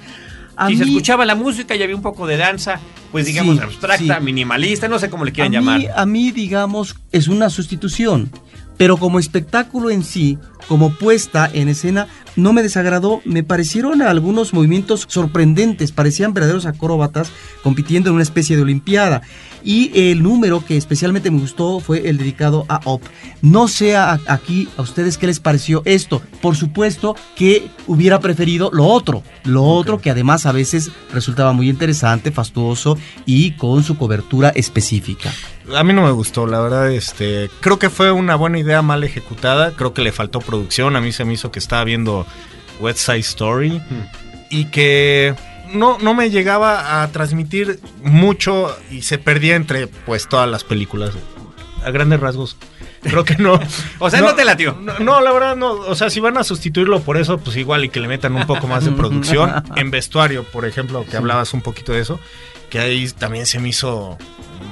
A Si se mí- escuchaba la música y había un poco de danza, pues digamos Sí, abstracta, sí. minimalista, no sé cómo le quieran a llamar. Mí, a mí, digamos, es una sustitución. Pero como espectáculo en sí, como puesta en escena, no me desagradó. Me parecieron algunos movimientos sorprendentes. Parecían verdaderos acróbatas compitiendo en una especie de olimpiada. Y el número que especialmente me gustó fue el dedicado a Op. No sé a- aquí a ustedes qué les pareció esto. Por supuesto que hubiera preferido lo otro. Lo otro que además a veces resultaba muy interesante, fastuoso y con su cobertura específica. A mí no me gustó, la verdad, este, creo que fue una buena idea mal ejecutada, creo que le faltó producción, a mí se me hizo que estaba viendo West Side Story y que no, no me llegaba a transmitir mucho y se perdía entre pues todas las películas. A grandes rasgos. Creo que no. O sea, no te latió. No, no, la verdad no. O sea, si van a sustituirlo por eso, pues igual y que le metan un poco más de producción. En vestuario, por ejemplo, que hablabas un poquito de eso, que ahí también se me hizo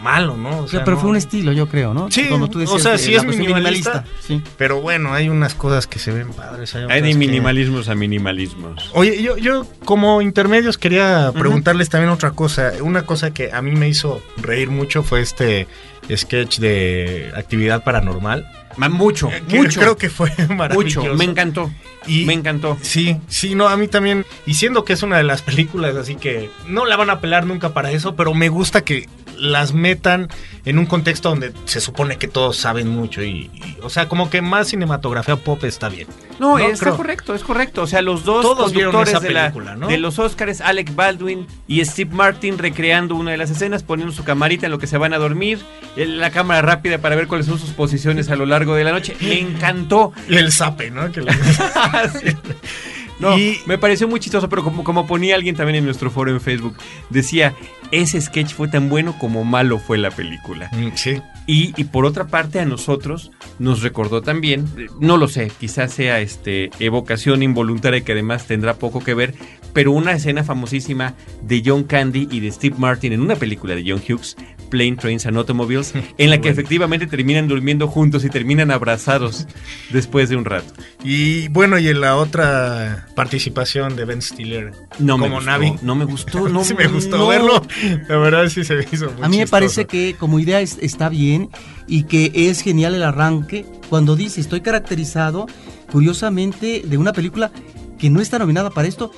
malo, ¿no? O O sea, sea, pero no- fue un estilo, yo creo, ¿no? Sí, Como tú o decías, sea, de sí es minimalista, Sí. pero bueno, hay unas cosas que se ven padres. Hay de que- minimalismos a minimalismos. Oye, yo, yo como intermedios quería preguntarles también otra cosa. Una cosa que a mí me hizo reír mucho fue este sketch de actividad paranormal. Ma- Mucho, Que mucho. Creo que fue maravilloso. Mucho, me encantó. Y- me encantó. Sí, sí, no, a mí también. Y siendo que es una de las películas, así que no la van a pelar nunca para eso, pero me gusta que las metan en un contexto donde se supone que todos saben mucho y, y, o sea, como que más cinematografía pop está bien. No, está Creo. correcto, es correcto. O sea, los dos Todos conductores esa de, la- película, ¿no? de los Oscars, Alec Baldwin y Steve Martin recreando una de las escenas, poniendo su camarita en lo que se van a dormir, la cámara rápida para ver cuáles son sus posiciones a lo largo de la noche. Me encantó. Y el zape, ¿no? Que le- No, me pareció muy chistoso, pero como, como ponía alguien también en nuestro foro en Facebook, decía, ese sketch fue tan bueno como malo fue la película. Mm, Sí. Y, y por otra parte a nosotros nos recordó también, no lo sé, quizás sea este evocación involuntaria que además tendrá poco que ver, pero una escena famosísima de John Candy y de Steve Martin en una película de John Hughes, Plane Trains and Automobiles, en la que efectivamente terminan durmiendo juntos y terminan abrazados después de un rato. Y bueno, y en la otra participación de Ben Stiller No me como gustó, Navi. no me gustó, no, sí me gustó no. verlo. La verdad sí se me hizo muy A mí me chistoso. parece que como idea es- está bien y que es genial el arranque cuando dice estoy caracterizado curiosamente de una película que no está nominada para esto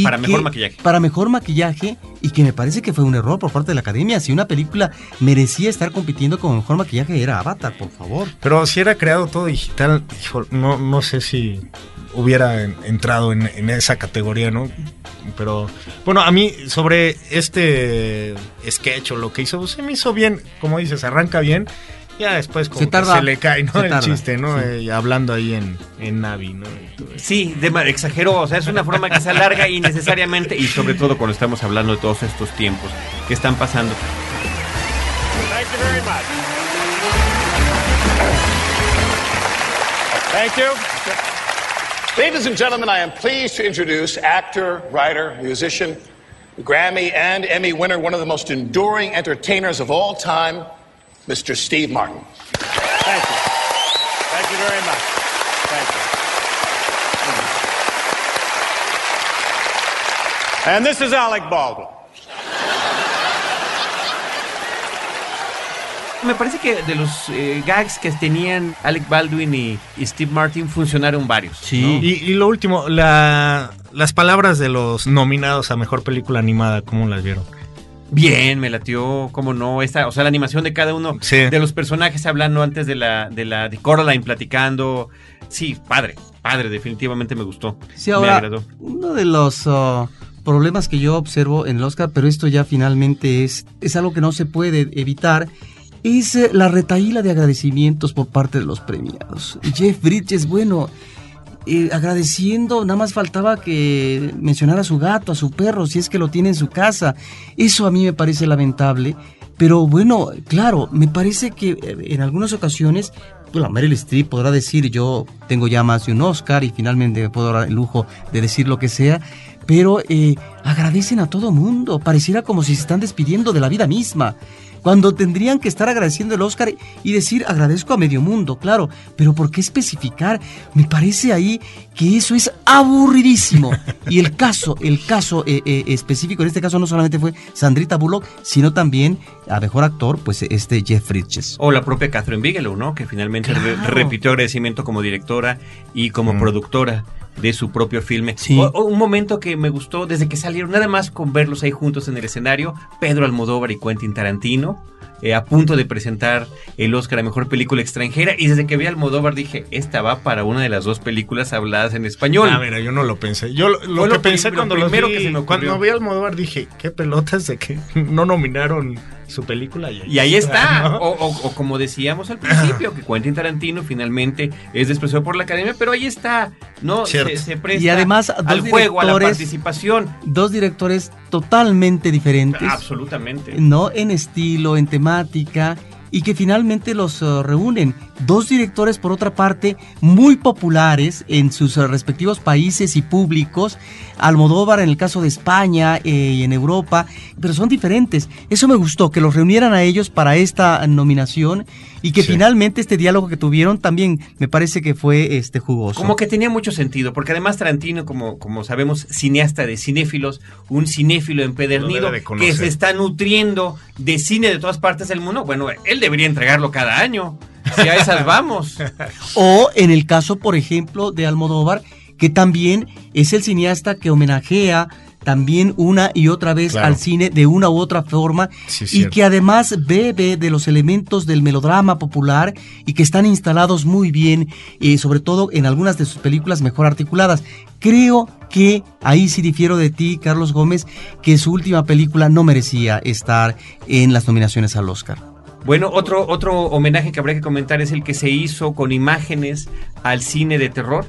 y Para mejor que- maquillaje. Para mejor maquillaje y que me parece que fue un error por parte de la academia. Si una película merecía estar compitiendo con mejor maquillaje era Avatar, por favor. Pero si era creado todo digital, hijo, no, no sé si hubiera en- entrado en, en esa categoría, ¿no? Pero bueno, a mí sobre este sketch o lo que hizo, se me hizo bien, como dices, arranca bien. Ya después como Se que tarda, se le cae, ¿no? se el tarda, chiste, ¿no? sí. Eh, hablando ahí en, en Navi, ¿no? Sí, dema- exageró, o sea, es una forma que se alarga innecesariamente y sobre todo cuando estamos hablando de todos estos tiempos que están pasando. Thank you very much. Thank you. Ladies and gentlemen, I am pleased to introduce actor, writer, musician, Grammy and Emmy winner, one of the most enduring entertainers of all time, Mr. Steve Martin. Thank you. Thank you very much. Thank you. And this is Alec Baldwin. Me parece que de los eh, gags que tenían Alec Baldwin y, y Steve Martin funcionaron varios. ¿no? Y, y lo último, la, las palabras de los nominados a mejor película animada, ¿cómo las vieron? Bien, me latió, cómo no, esta, o sea, la animación de cada uno Sí. de los personajes hablando antes de la de la de Coraline platicando. Sí, padre, padre, definitivamente me gustó. Sí, me ahora, agradó. uno de los uh, problemas que yo observo en el Oscar, pero esto ya finalmente es, es algo que no se puede evitar, es eh, la retaíla de agradecimientos por parte de los premiados. Jeff Bridges, bueno, eh, agradeciendo, nada más faltaba que mencionara a su gato, a su perro, si es que lo tiene en su casa. Eso a mí me parece lamentable. Pero bueno, claro, me parece que eh, en algunas ocasiones, bueno, Meryl Streep podrá decir yo tengo ya más de un Oscar y finalmente me puedo dar el lujo de decir lo que sea, pero eh, agradecen a todo mundo, pareciera como si se están despidiendo de la vida misma. Cuando tendrían que estar agradeciendo el Oscar y decir agradezco a medio mundo, claro, pero ¿por qué especificar? Me parece ahí que eso es aburridísimo. Y el caso, el caso eh, eh, específico en este caso no solamente fue Sandrita Bullock, sino también a mejor actor, pues este Jeff Bridges. O la propia Catherine Bigelow, ¿no? Que finalmente re- repitió agradecimiento como directora y como Mm. productora de su propio filme. Sí. O- o un momento que me gustó desde que salieron, nada más con verlos ahí juntos en el escenario, Pedro Almodóvar y Quentin Tarantino, eh, a punto de presentar el Oscar a Mejor Película Extranjera, y desde que vi a Almodóvar dije, esta va para una de las dos películas habladas en español. Ah, mira, yo no lo pensé. Yo lo, lo Fue que lo pensé cuando lo primero vi, que se me ocurrió. cuando vi al Almodóvar dije, qué pelotas de que no nominaron su película. Y ahí está. ¿no? O, o- o como decíamos al principio, que Quentin Tarantino finalmente es despreciado por la academia, pero ahí está. No se, se presta Y además, dos al juego, a la directores- participación. Dos directores totalmente diferentes. Absolutamente. no en estilo, en temática, y que finalmente los eh, reúnen. Dos directores, por otra parte, muy populares en sus eh, respectivos países y públicos. Almodóvar en el caso de España eh, y en Europa, pero son diferentes. Eso me gustó, que los reunieran a ellos para esta nominación y que Sí. finalmente este diálogo que tuvieron también me parece que fue este jugoso. Como que tenía mucho sentido, porque además Tarantino, como, como sabemos, cineasta de cinéfilos, un cinéfilo empedernido que se está nutriendo de cine de todas partes del mundo, bueno, él debería entregarlo cada año. Si a esas vamos. O en el caso, por ejemplo, de Almodóvar, que también es el cineasta que homenajea también una y otra vez Claro. al cine de una u otra forma Sí, y que además bebe de los elementos del melodrama popular y que están instalados muy bien, eh, sobre todo en algunas de sus películas mejor articuladas. Creo que ahí sí difiero de ti, Carlos Gómez, que su última película no merecía estar en las nominaciones al Oscar. Bueno, otro, otro homenaje que habría que comentar es el que se hizo con imágenes al cine de terror.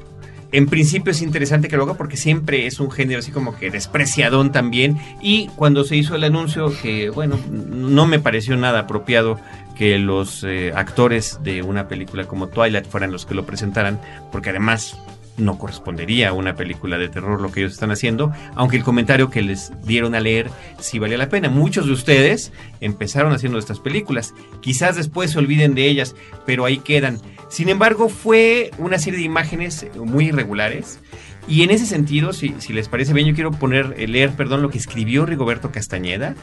En principio es interesante que lo haga porque siempre es un género así como que despreciadón también. Y cuando se hizo el anuncio, que bueno, no me pareció nada apropiado que los eh, actores de una película como Twilight fueran los que lo presentaran, porque además no correspondería a una película de terror lo que ellos están haciendo, aunque el comentario que les dieron a leer sí valía la pena. Muchos de ustedes empezaron haciendo estas películas, quizás después se olviden de ellas, pero ahí quedan. Sin embargo, fue una serie de imágenes muy irregulares. Y en ese sentido, si, si les parece bien, yo quiero poner, eh, leer, perdón, lo que escribió Rigoberto Castañeda,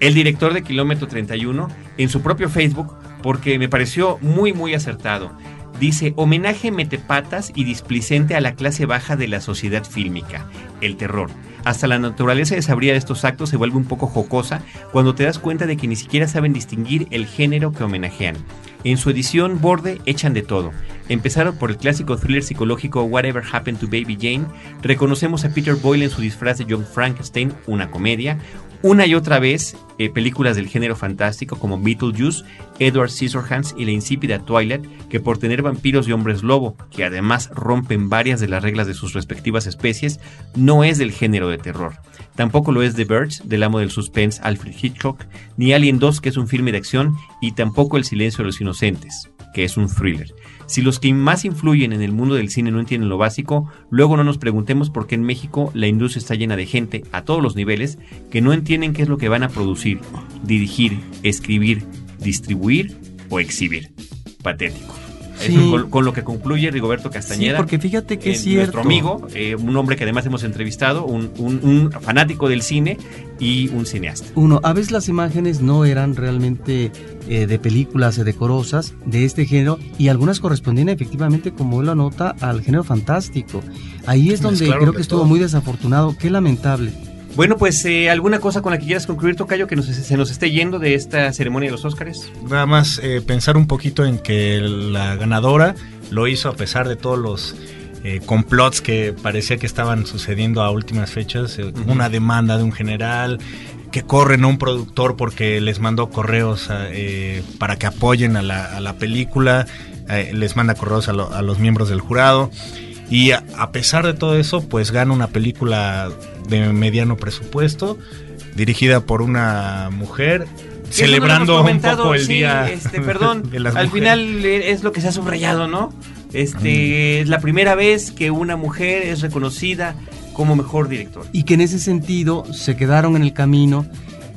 el director de Kilómetro 31, en su propio Facebook, porque me pareció muy, muy acertado. Dice, homenaje metepatas y displicente a la clase baja de la sociedad fílmica, el terror. Hasta la naturaleza desabría de estos actos se vuelve un poco jocosa cuando te das cuenta de que ni siquiera saben distinguir el género que homenajean. En su edición borde echan de todo. Empezaron por el clásico thriller psicológico Whatever Happened to Baby Jane. Reconocemos a Peter Boyle en su disfraz de John Frankenstein, una comedia. Una y otra vez, eh, películas del género fantástico como Beetlejuice, Edward Scissorhands y la insípida Twilight, que por tener vampiros y hombres lobo, que además rompen varias de las reglas de sus respectivas especies, no es del género de terror. Tampoco lo es The Birds, del amo del suspense Alfred Hitchcock, ni Alien 2, que es un filme de acción, y tampoco El silencio de los inocentes, que es un thriller. Si los que más influyen en el mundo del cine no entienden lo básico, luego no nos preguntemos por qué en México la industria está llena de gente, a todos los niveles, que no entienden qué es lo que van a producir, dirigir, escribir, distribuir o exhibir. Patético. Sí. Eso con, con lo que concluye Rigoberto Castañeda. Sí, porque fíjate que eh, es cierto. Nuestro amigo, eh, un hombre que además hemos entrevistado, un, un- un fanático del cine y un cineasta. Uno, a veces las imágenes no eran realmente eh, de películas eh, decorosas de este género y algunas correspondían efectivamente, como él lo anota, al género fantástico. Ahí es donde creo de que estuvo todo. muy desafortunado. Qué lamentable. Bueno, pues eh, alguna cosa con la que quieras concluir, Tocayo, que nos, se nos esté yendo de esta ceremonia de los Óscares. Nada más eh, pensar un poquito en que la ganadora lo hizo a pesar de todos los eh, complots que parecía que estaban sucediendo a últimas fechas. eh. Una demanda de un general que corren a un productor porque les mandó correos a, eh, para que apoyen a la, a la película, eh, les manda correos a, lo- a los miembros del jurado. Y a pesar de todo eso, pues gana una película de mediano presupuesto, dirigida por una mujer, celebrando un poco el sí, día este, perdón, de las al mujeres. final eh, es lo que se ha subrayado, ¿no? Este es la primera vez que una mujer es reconocida como mejor director. Y que en ese sentido se quedaron en el camino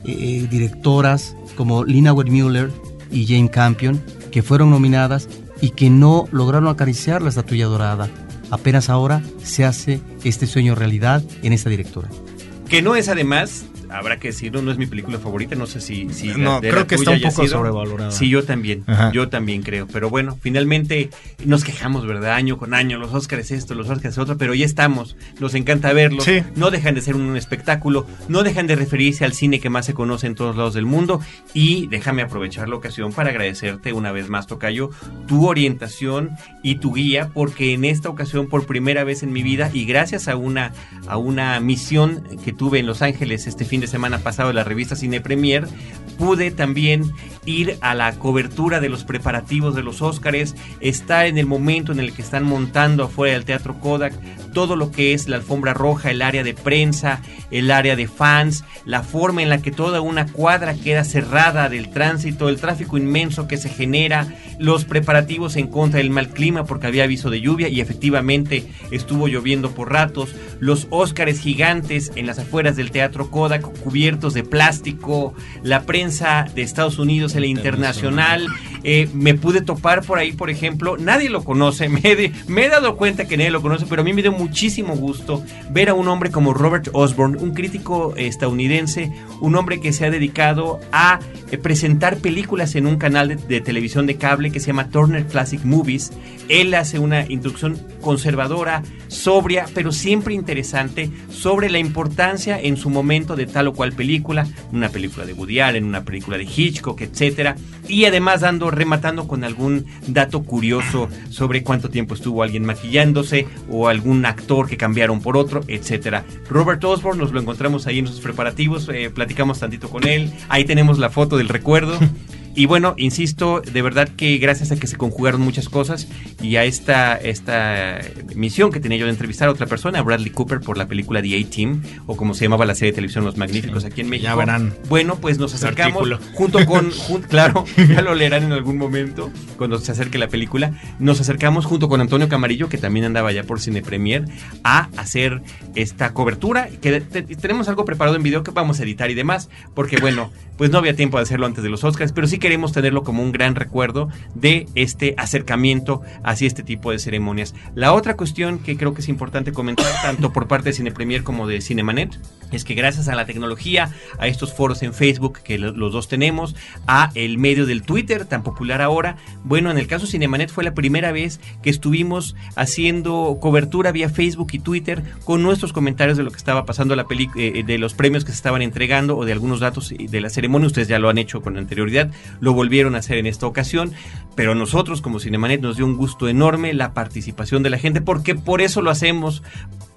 eh, directoras como Lina Wertmüller y Jane Campion, que fueron nominadas y que no lograron acariciar la estatuilla dorada. Apenas ahora se hace este sueño realidad en esta directora. Que no es además, habrá que decirlo, no es mi película favorita, no sé si... si No, de creo que está un poco sobrevalorada. Sí, yo también, Ajá. yo también creo. Pero bueno, finalmente nos quejamos, ¿verdad? Año con año, los Óscares esto, los Óscares otro, pero ya estamos, nos encanta verlos. Sí. No dejan de ser un espectáculo, no dejan de referirse al cine que más se conoce en todos lados del mundo. Y déjame aprovechar la ocasión para agradecerte una vez más, Tocayo, tu orientación y tu guía, porque en esta ocasión, por primera vez en mi vida, y gracias a una, a una misión que tuve en Los Ángeles este fin de semana pasado de la revista Cine Premier, pude también ir a la cobertura de los preparativos de los Óscares, estar en el momento en el que están montando afuera del Teatro Kodak todo lo que es la alfombra roja, el área de prensa, el área de fans, la forma en la que toda una cuadra queda cerrada del tránsito, el tráfico inmenso que se genera, los preparativos en contra del mal clima porque había aviso de lluvia y efectivamente estuvo lloviendo por ratos, los Óscares gigantes en las afueras del Teatro Kodak cubiertos de plástico, la prensa de Estados Unidos, el internacional, eh, me pude topar por ahí, por ejemplo, nadie lo conoce, me he, dado cuenta que nadie lo conoce, pero a mí me dio muchísimo gusto ver a un hombre como Robert Osborne, un crítico estadounidense, un hombre que se ha dedicado a eh, presentar películas en un canal de, de televisión de cable que se llama Turner Classic Movies. Él hace una introducción conservadora, sobria, pero siempre interesante sobre la importancia en su momento de tal o cual película, una película de Woody Allen, una película de Hitchcock, etcétera, y además dando rematando con algún dato curioso sobre cuánto tiempo estuvo alguien maquillándose o algún actor que cambiaron por otro, etcétera. Robert Osborne nos lo encontramos ahí en sus preparativos, eh, platicamos tantito con él, ahí tenemos la foto del recuerdo. Y bueno, insisto, de verdad que gracias a que se conjugaron muchas cosas y a esta, esta misión que tenía yo de entrevistar a otra persona, a Bradley Cooper, por la película The A-Team, o como se llamaba la serie de televisión Los Magníficos aquí en México. verán. Bueno, pues nos acercamos junto con, jun- claro, ya lo leerán en algún momento cuando se acerque la película. Nos acercamos junto con Antonio Camarillo, que también andaba ya por Cine Premier, a hacer esta cobertura. Que te- tenemos algo preparado en video que vamos a editar y demás, porque bueno, pues no había tiempo de hacerlo antes de los Oscars, pero sí queremos tenerlo como un gran recuerdo de este acercamiento hacia este tipo de ceremonias. La otra cuestión que creo que es importante comentar, tanto por parte de Cine Premier como de Cinemanet, es que gracias a la tecnología, a estos foros en Facebook que lo- los dos tenemos, a el medio del Twitter tan popular ahora, bueno, en el caso de Cinemanet fue la primera vez que estuvimos haciendo cobertura vía Facebook y Twitter con nuestros comentarios de lo que estaba pasando la peli eh, de los premios que se estaban entregando o de algunos datos de la ceremonia. Ustedes ya lo han hecho con anterioridad, lo volvieron a hacer en esta ocasión, pero nosotros como Cinemanet nos dio un gusto enorme la participación de la gente porque por eso lo hacemos.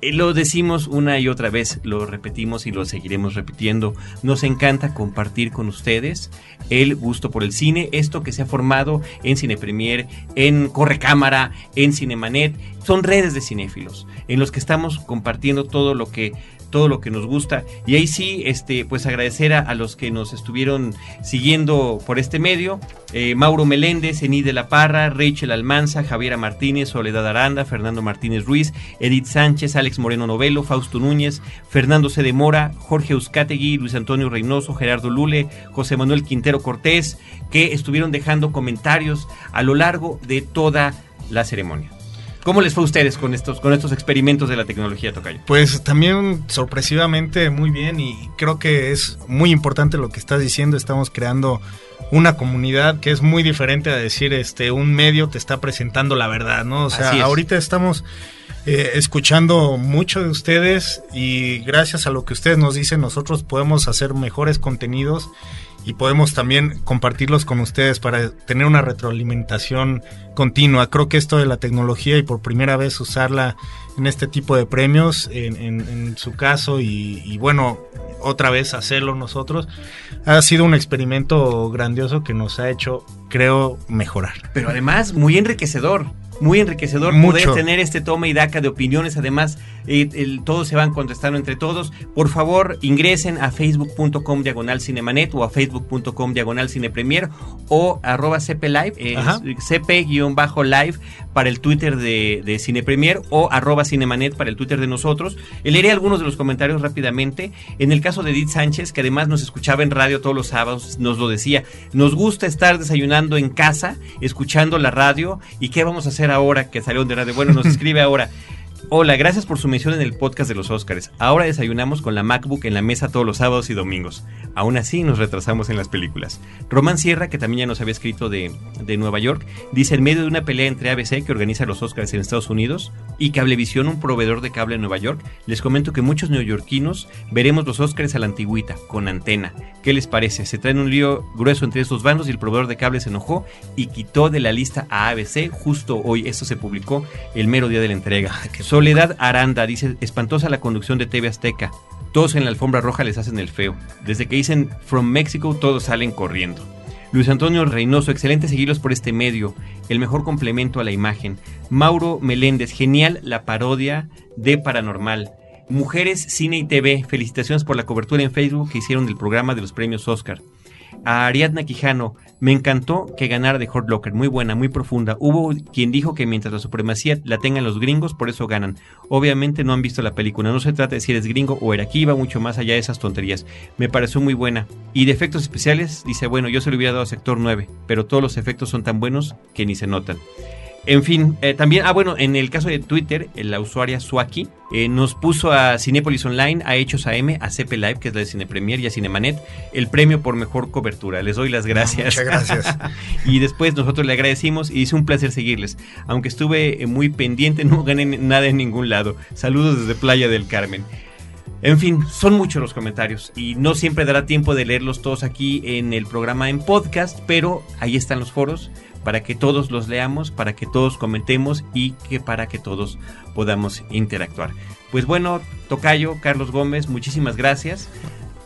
Eh, Lo decimos una y otra vez, lo repetimos y lo seguiremos repitiendo. Nos encanta compartir con ustedes el gusto por el cine, esto que se ha formado en Cine Premier, en Correcámara, en Cinemanet, son redes de cinéfilos en los que estamos compartiendo todo lo que todo lo que nos gusta y ahí sí este pues agradecer a, los que nos estuvieron siguiendo por este medio eh, Mauro Meléndez, Ení de la Parra, Rachel Almanza, Javiera Martínez, Soledad Aranda, Fernando Martínez Ruiz, Edith Sánchez, Alex Moreno Novelo, Fausto Núñez, Fernando C. de Mora, Jorge Euskategui, Luis Antonio Reynoso, Gerardo Lule, José Manuel Quintero Cortés, que estuvieron dejando comentarios a lo largo de toda la ceremonia. ¿Cómo les fue a ustedes con estos, con estos experimentos de la tecnología, Tocayo? Pues también sorpresivamente muy bien y creo que es muy importante lo que estás diciendo. Estamos creando una comunidad que es muy diferente a decir este un medio te está presentando la verdad, ¿no? O sea, es. ahorita estamos eh, escuchando mucho de ustedes y gracias a lo que ustedes nos dicen nosotros podemos hacer mejores contenidos y podemos también compartirlos con ustedes para tener una retroalimentación continua. Creo que esto de la tecnología y por primera vez usarla en este tipo de premios, en, su caso, y bueno, otra vez hacerlo nosotros, ha sido un experimento grandioso que nos ha hecho, creo, mejorar. Pero además muy enriquecedor. Muy enriquecedor Mucho. poder tener este toma y daca de opiniones. Además, eh, el- todos se van contestando entre todos. Por favor, ingresen a facebook.com diagonal cinemanet o a facebook.com diagonal cinepremier o arroba cplive, eh, cp-live para el Twitter de, de Cinepremier o arroba cinemanet para el Twitter de nosotros. Eh, Leeré algunos de los comentarios rápidamente. En el caso de Edith Sánchez, que además nos escuchaba en radio todos los sábados, nos lo decía. Nos gusta estar desayunando en casa, escuchando la radio. ¿Y qué vamos a hacer ahora que salió de radio? Bueno, nos escribe ahora. Hola, gracias por su mención en el podcast de los Oscars. Ahora desayunamos con la MacBook en la mesa todos los sábados y domingos. Aún así nos retrasamos en las películas. Román Sierra, que también ya nos había escrito de, de Nueva York, dice en medio de una pelea entre ABC, que organiza los Oscars en Estados Unidos, y Cablevisión, un proveedor de cable en Nueva York, les comento que muchos neoyorquinos veremos los Oscars a la antigüita, con antena. ¿Qué les parece? Se traen un lío grueso entre estos bandos y el proveedor de cable se enojó y quitó de la lista a ABC justo hoy. Esto se publicó el mero día de la entrega. Soledad Aranda dice, espantosa la conducción de TV Azteca. Todos en la alfombra roja les hacen el feo. Desde que dicen From Mexico todos salen corriendo. Luis Antonio Reynoso, excelente seguirlos por este medio, el mejor complemento a la imagen. Mauro Meléndez, genial la parodia de Paranormal. Mujeres, Cine y TV, felicitaciones por la cobertura en Facebook que hicieron del programa de los premios Oscar. A Ariadna Quijano, me encantó que ganara de Hurt Locker, muy buena, muy profunda. Hubo quien dijo que mientras la supremacía la tengan los gringos, por eso ganan. Obviamente no han visto la película, no se trata de si eres gringo o era aquí, va mucho más allá de esas tonterías. Me pareció muy buena. Y de efectos especiales, dice, bueno, yo se lo hubiera dado a sector 9, pero todos los efectos son tan buenos que ni se notan. En fin, eh, también, ah bueno, en el caso de Twitter, eh, la usuaria Swaki eh, nos puso a Cinépolis Online, a Hechos AM, a CP Live, que es la de Cine Premier, y a Cinemanet, el premio por mejor cobertura. Les doy las gracias. Muchas gracias. y después nosotros le agradecimos y es un placer seguirles. Aunque estuve muy pendiente, no gané nada en ningún lado. Saludos desde Playa del Carmen. En fin, son muchos los comentarios y no siempre dará tiempo de leerlos todos aquí en el programa en podcast, pero ahí están los foros para que todos los leamos, para que todos comentemos y que para que todos podamos interactuar. Pues bueno, Tocayo, Carlos Gómez, muchísimas gracias.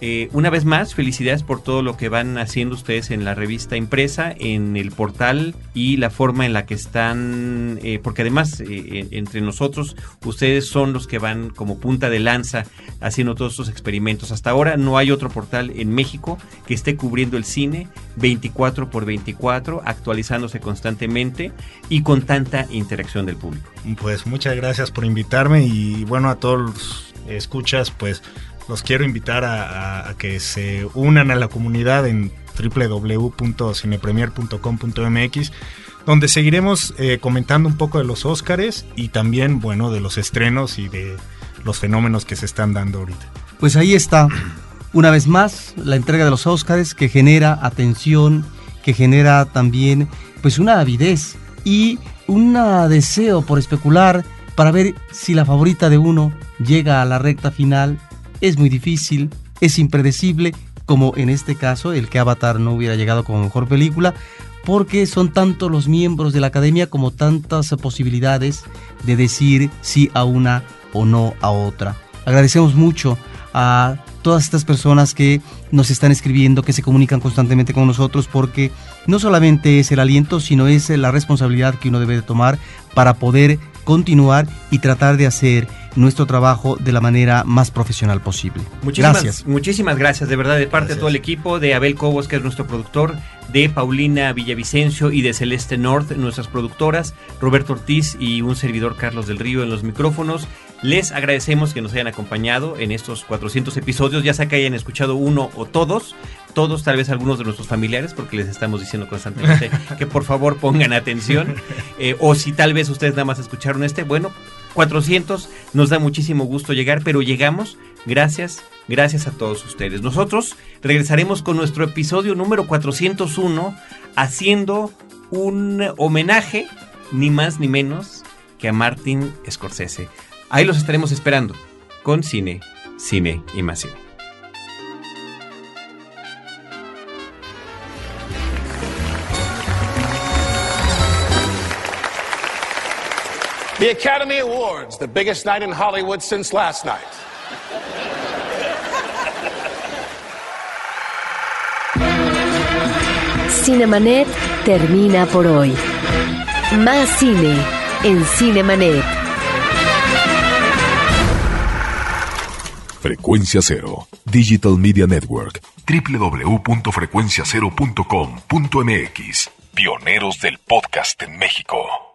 Eh, una vez más, felicidades por todo lo que van haciendo ustedes en la revista impresa, en el portal y la forma en la que están, eh, porque además eh, entre nosotros ustedes son los que van como punta de lanza haciendo todos estos experimentos. Hasta ahora no hay otro portal en México que esté cubriendo el cine 24 por 24, actualizándose constantemente y con tanta interacción del público. Pues muchas gracias por invitarme y bueno, a todos los escuchas, pues los quiero invitar a, que se unan a la comunidad en www.cinepremier.com.mx, donde seguiremos eh, comentando un poco de los Óscares y también, bueno, de los estrenos y de los fenómenos que se están dando ahorita. Pues ahí está, una vez más, la entrega de los Óscares que genera atención, que genera también pues una avidez y un deseo por especular para ver si la favorita de uno llega a la recta final. Es muy difícil, es impredecible, como en este caso el que Avatar no hubiera llegado como mejor película, porque son tanto los miembros de la academia como tantas posibilidades de decir sí a una o no a otra. Agradecemos mucho a todas estas personas que nos están escribiendo, que se comunican constantemente con nosotros, porque no solamente es el aliento, sino es la responsabilidad que uno debe de tomar para poder continuar y tratar de hacer nuestro trabajo de la manera más profesional posible. Muchísimas, gracias. Muchísimas gracias, de verdad, de parte de todo el equipo, de Abel Cobos, que es nuestro productor, de Paulina Villavicencio y de Celeste North, nuestras productoras, Roberto Ortiz y un servidor Carlos del Río en los micrófonos. Les agradecemos que nos hayan acompañado en estos 400 episodios, ya sea que hayan escuchado uno o todos, todos, tal vez algunos de nuestros familiares, porque les estamos diciendo constantemente que por favor pongan atención, eh, o si tal vez ustedes nada más escucharon este, bueno, 400 nos da muchísimo gusto llegar, pero llegamos gracias, gracias a todos ustedes. Nosotros regresaremos con nuestro episodio número 401 haciendo un homenaje, ni más ni menos, que a Martin Scorsese. Ahí los estaremos esperando con cine, cine y más cine. The Academy Awards, the biggest night in Hollywood since last night. Cinemanet termina por hoy. Más cine en Cinemanet. Frecuencia Cero, Digital Media Network, www.frecuenciacero.com.mx, pioneros del podcast en México.